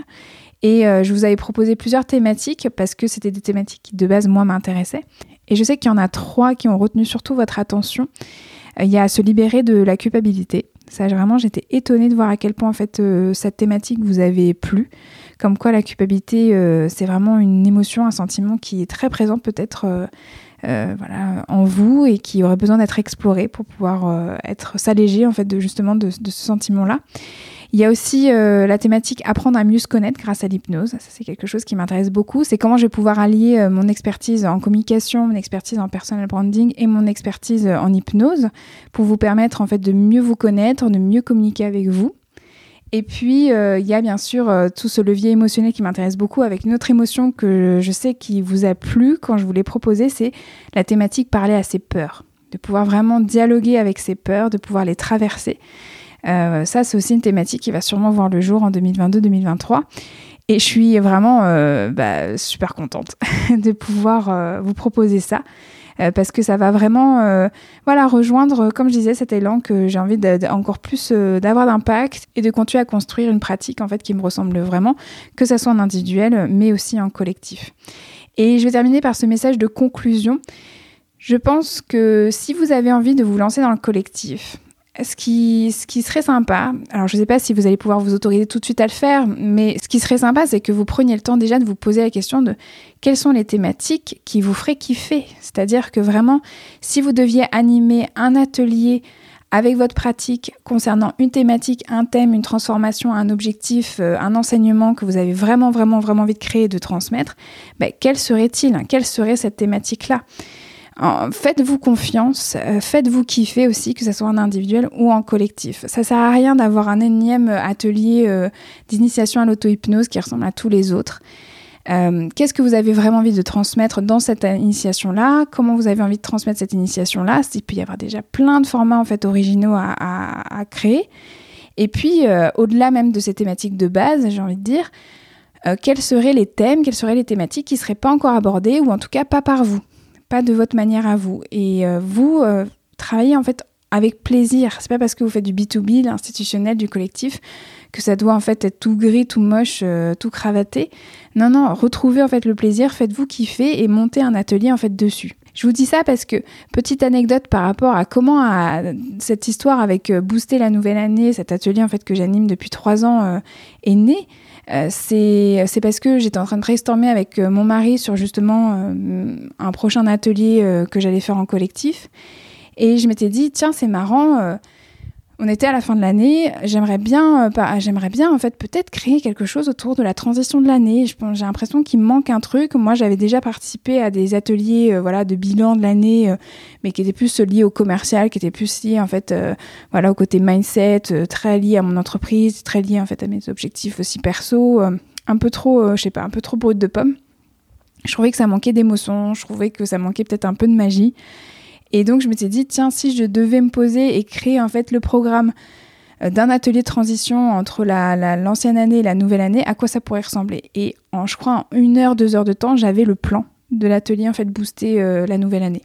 Et je vous avais proposé plusieurs thématiques parce que c'était des thématiques qui de base moi m'intéressaient. Et je sais qu'il y en a trois qui ont retenu surtout votre attention. Euh, il y a se libérer de la culpabilité. Ça, vraiment, j'étais étonnée de voir à quel point en fait euh, cette thématique vous avait plu. Comme quoi, la culpabilité, euh, c'est vraiment une émotion, un sentiment qui est très présent peut-être voilà, en vous et qui aurait besoin d'être exploré pour pouvoir être s'alléger en fait de justement de ce sentiment-là. Il y a aussi euh, la thématique apprendre à mieux se connaître grâce à l'hypnose. Ça, c'est quelque chose qui m'intéresse beaucoup. C'est comment je vais pouvoir allier euh, mon expertise en communication, mon expertise en personal branding et mon expertise euh, en hypnose pour vous permettre en fait de mieux vous connaître, de mieux communiquer avec vous. Et puis, il y a bien sûr tout ce levier émotionnel qui m'intéresse beaucoup avec une autre émotion que je sais qui vous a plu quand je vous l'ai proposé, c'est la thématique parler à ses peurs. De pouvoir vraiment dialoguer avec ses peurs, de pouvoir les traverser. Euh, ça, c'est aussi une thématique qui va sûrement voir le jour en 2022-2023. Et je suis vraiment euh, bah, super contente de pouvoir euh, vous proposer ça. parce que ça va vraiment voilà, rejoindre, comme je disais, cet élan que j'ai envie encore plus d'avoir d'impact et de continuer à construire une pratique en fait qui me ressemble vraiment, que ce soit en individuel mais aussi en collectif. Et je vais terminer par ce message de conclusion. Je pense que si vous avez envie de vous lancer dans le collectif, ce qui, ce qui serait sympa, alors je ne sais pas si vous allez pouvoir vous autoriser tout de suite à le faire, mais ce qui serait sympa, c'est que vous preniez le temps déjà de vous poser la question de quelles sont les thématiques qui vous feraient kiffer. C'est-à-dire que vraiment, si vous deviez animer un atelier avec votre pratique concernant une thématique, un thème, une transformation, un objectif, euh, un enseignement que vous avez vraiment, vraiment, vraiment envie de créer de transmettre, ben, quel serait-il? Quelle serait cette thématique-là? Faites-vous confiance, euh, faites-vous kiffer aussi, que ce soit en individuel ou en collectif. Ça sert à rien d'avoir un énième atelier euh, d'initiation à l'auto-hypnose qui ressemble à tous les autres. Euh, qu'est-ce que vous avez vraiment envie de transmettre dans cette initiation-là? Comment vous avez envie de transmettre cette initiation-là? Il peut y avoir déjà plein de formats en fait originaux à, créer. Et puis, au-delà même de ces thématiques de base, j'ai envie de dire, quels seraient les thèmes, quelles seraient les thématiques qui ne seraient pas encore abordées ou en tout cas pas par vous? Pas de votre manière à vous. Et euh, vous euh, travaillez en fait avec plaisir. C'est pas parce que vous faites du B2B, l'institutionnel, du collectif, que ça doit en fait être tout gris, tout moche, euh, tout cravaté. Non, non, retrouvez en fait le plaisir, faites-vous kiffer et montez un atelier en fait dessus. Je vous dis ça parce que, petite anecdote par rapport à comment cette histoire avec Booster la nouvelle année, cet atelier en fait que j'anime depuis trois ans, est né. Euh, c'est parce que j'étais en train de brainstormer avec euh, mon mari sur justement euh, un prochain atelier que j'allais faire en collectif. Et je m'étais dit, tiens, c'est marrant, on était à la fin de l'année, j'aimerais bien, euh, j'aimerais bien en fait peut-être créer quelque chose autour de la transition de l'année. J'ai l'impression qu'il manque un truc. Moi, j'avais déjà participé à des ateliers, euh, voilà, de bilan de l'année, euh, mais qui étaient plus liés au commercial, qui étaient plus liés en fait, voilà, au côté mindset, très liés à mon entreprise, très liés en fait à mes objectifs aussi perso, un peu trop, je sais pas, un peu trop brut de pomme. Je trouvais que ça manquait d'émotion, je trouvais que ça manquait peut-être un peu de magie. Et donc je me suis dit, tiens, si je devais me poser et créer en fait le programme euh, d'un atelier de transition entre l'ancienne année et la nouvelle année, à quoi ça pourrait ressembler? Et en, je crois, en une heure, deux heures de temps, j'avais le plan de l'atelier en fait booster euh, la nouvelle année.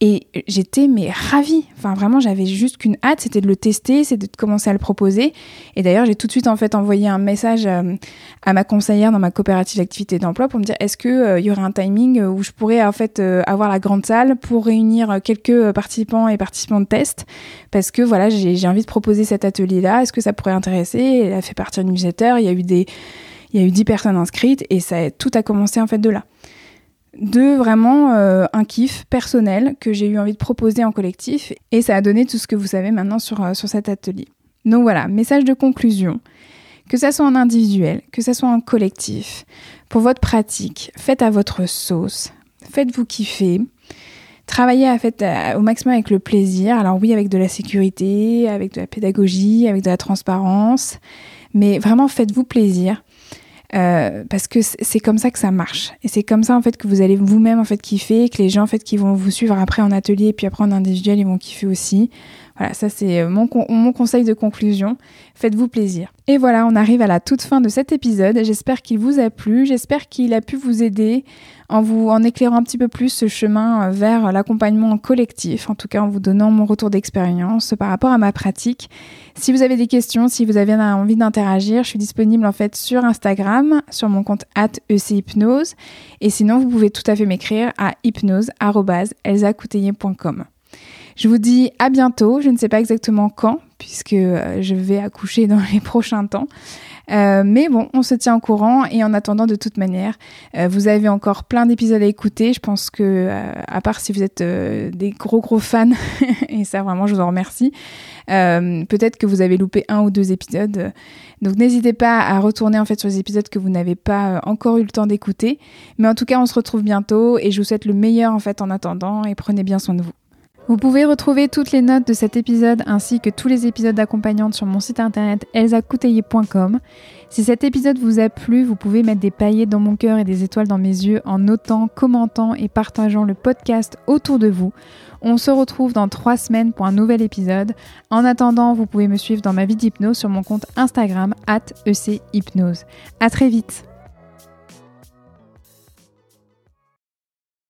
Et j'étais mais ravie. Enfin vraiment, j'avais juste qu'une hâte, c'était de le tester, c'était de commencer à le proposer. Et d'ailleurs, j'ai tout de suite en fait envoyé un message euh, à ma conseillère dans ma coopérative d'activité d'emploi pour me dire est-ce que euh, il y aurait un timing où je pourrais en fait euh, avoir la grande salle pour réunir quelques participants et participants de test? Parce que voilà, j'ai envie de proposer cet atelier-là. Est-ce que ça pourrait intéresser? Elle a fait partie du newsletter. Il y a eu des il y a eu 10 personnes inscrites et ça tout a commencé en fait de là de vraiment euh, un kiff personnel que j'ai eu envie de proposer en collectif et ça a donné tout ce que vous savez maintenant sur, euh, sur cet atelier. Donc voilà, message de conclusion. Que ça soit en individuel, que ça soit en collectif, pour votre pratique, faites à votre sauce, faites-vous kiffer, travaillez au maximum avec le plaisir. Alors oui, avec de la sécurité, avec de la pédagogie, avec de la transparence, mais vraiment faites-vous plaisir. Euh, parce que c'est comme ça que ça marche. Et c'est comme ça en fait que vous allez vous-même en fait kiffer que les gens en fait qui vont vous suivre après en atelier et puis après en individuel ils vont kiffer aussi voilà ça c'est mon, mon conseil de conclusion. Faites-vous plaisir. Et voilà on arrive à la toute fin de cet épisode. J'espère qu'il vous a plu. J'espère qu'il a pu vous aider en vous en éclairant un petit peu plus ce chemin euh, vers l'accompagnement collectif, en tout cas en vous donnant mon retour d'expérience par rapport à ma pratique. Si vous avez des questions, si vous avez envie d'interagir, je suis disponible en fait sur Instagram, sur mon compte @echypnose et sinon vous pouvez tout à fait m'écrire à hypnose@elsacouteiller.com. Je vous dis à bientôt, je ne sais pas exactement quand puisque euh, je vais accoucher dans les prochains temps. Euh, mais bon, on se tient au courant et en attendant, de toute manière, euh, vous avez encore plein d'épisodes à écouter. Je pense que, à part si vous êtes des gros gros fans, et ça vraiment, je vous en remercie, peut-être que vous avez loupé un ou deux épisodes. Donc n'hésitez pas à retourner en fait sur les épisodes que vous n'avez pas encore eu le temps d'écouter. Mais en tout cas, on se retrouve bientôt et je vous souhaite le meilleur en fait en attendant et prenez bien soin de vous. Vous pouvez retrouver toutes les notes de cet épisode ainsi que tous les épisodes d'accompagnante sur mon site internet elsacouteiller.com. Si cet épisode vous a plu, vous pouvez mettre des paillettes dans mon cœur et des étoiles dans mes yeux en notant, commentant et partageant le podcast autour de vous. On se retrouve dans trois semaines pour un nouvel épisode. En attendant, vous pouvez me suivre dans ma vie d'hypnose sur mon compte Instagram at echypnose. À très vite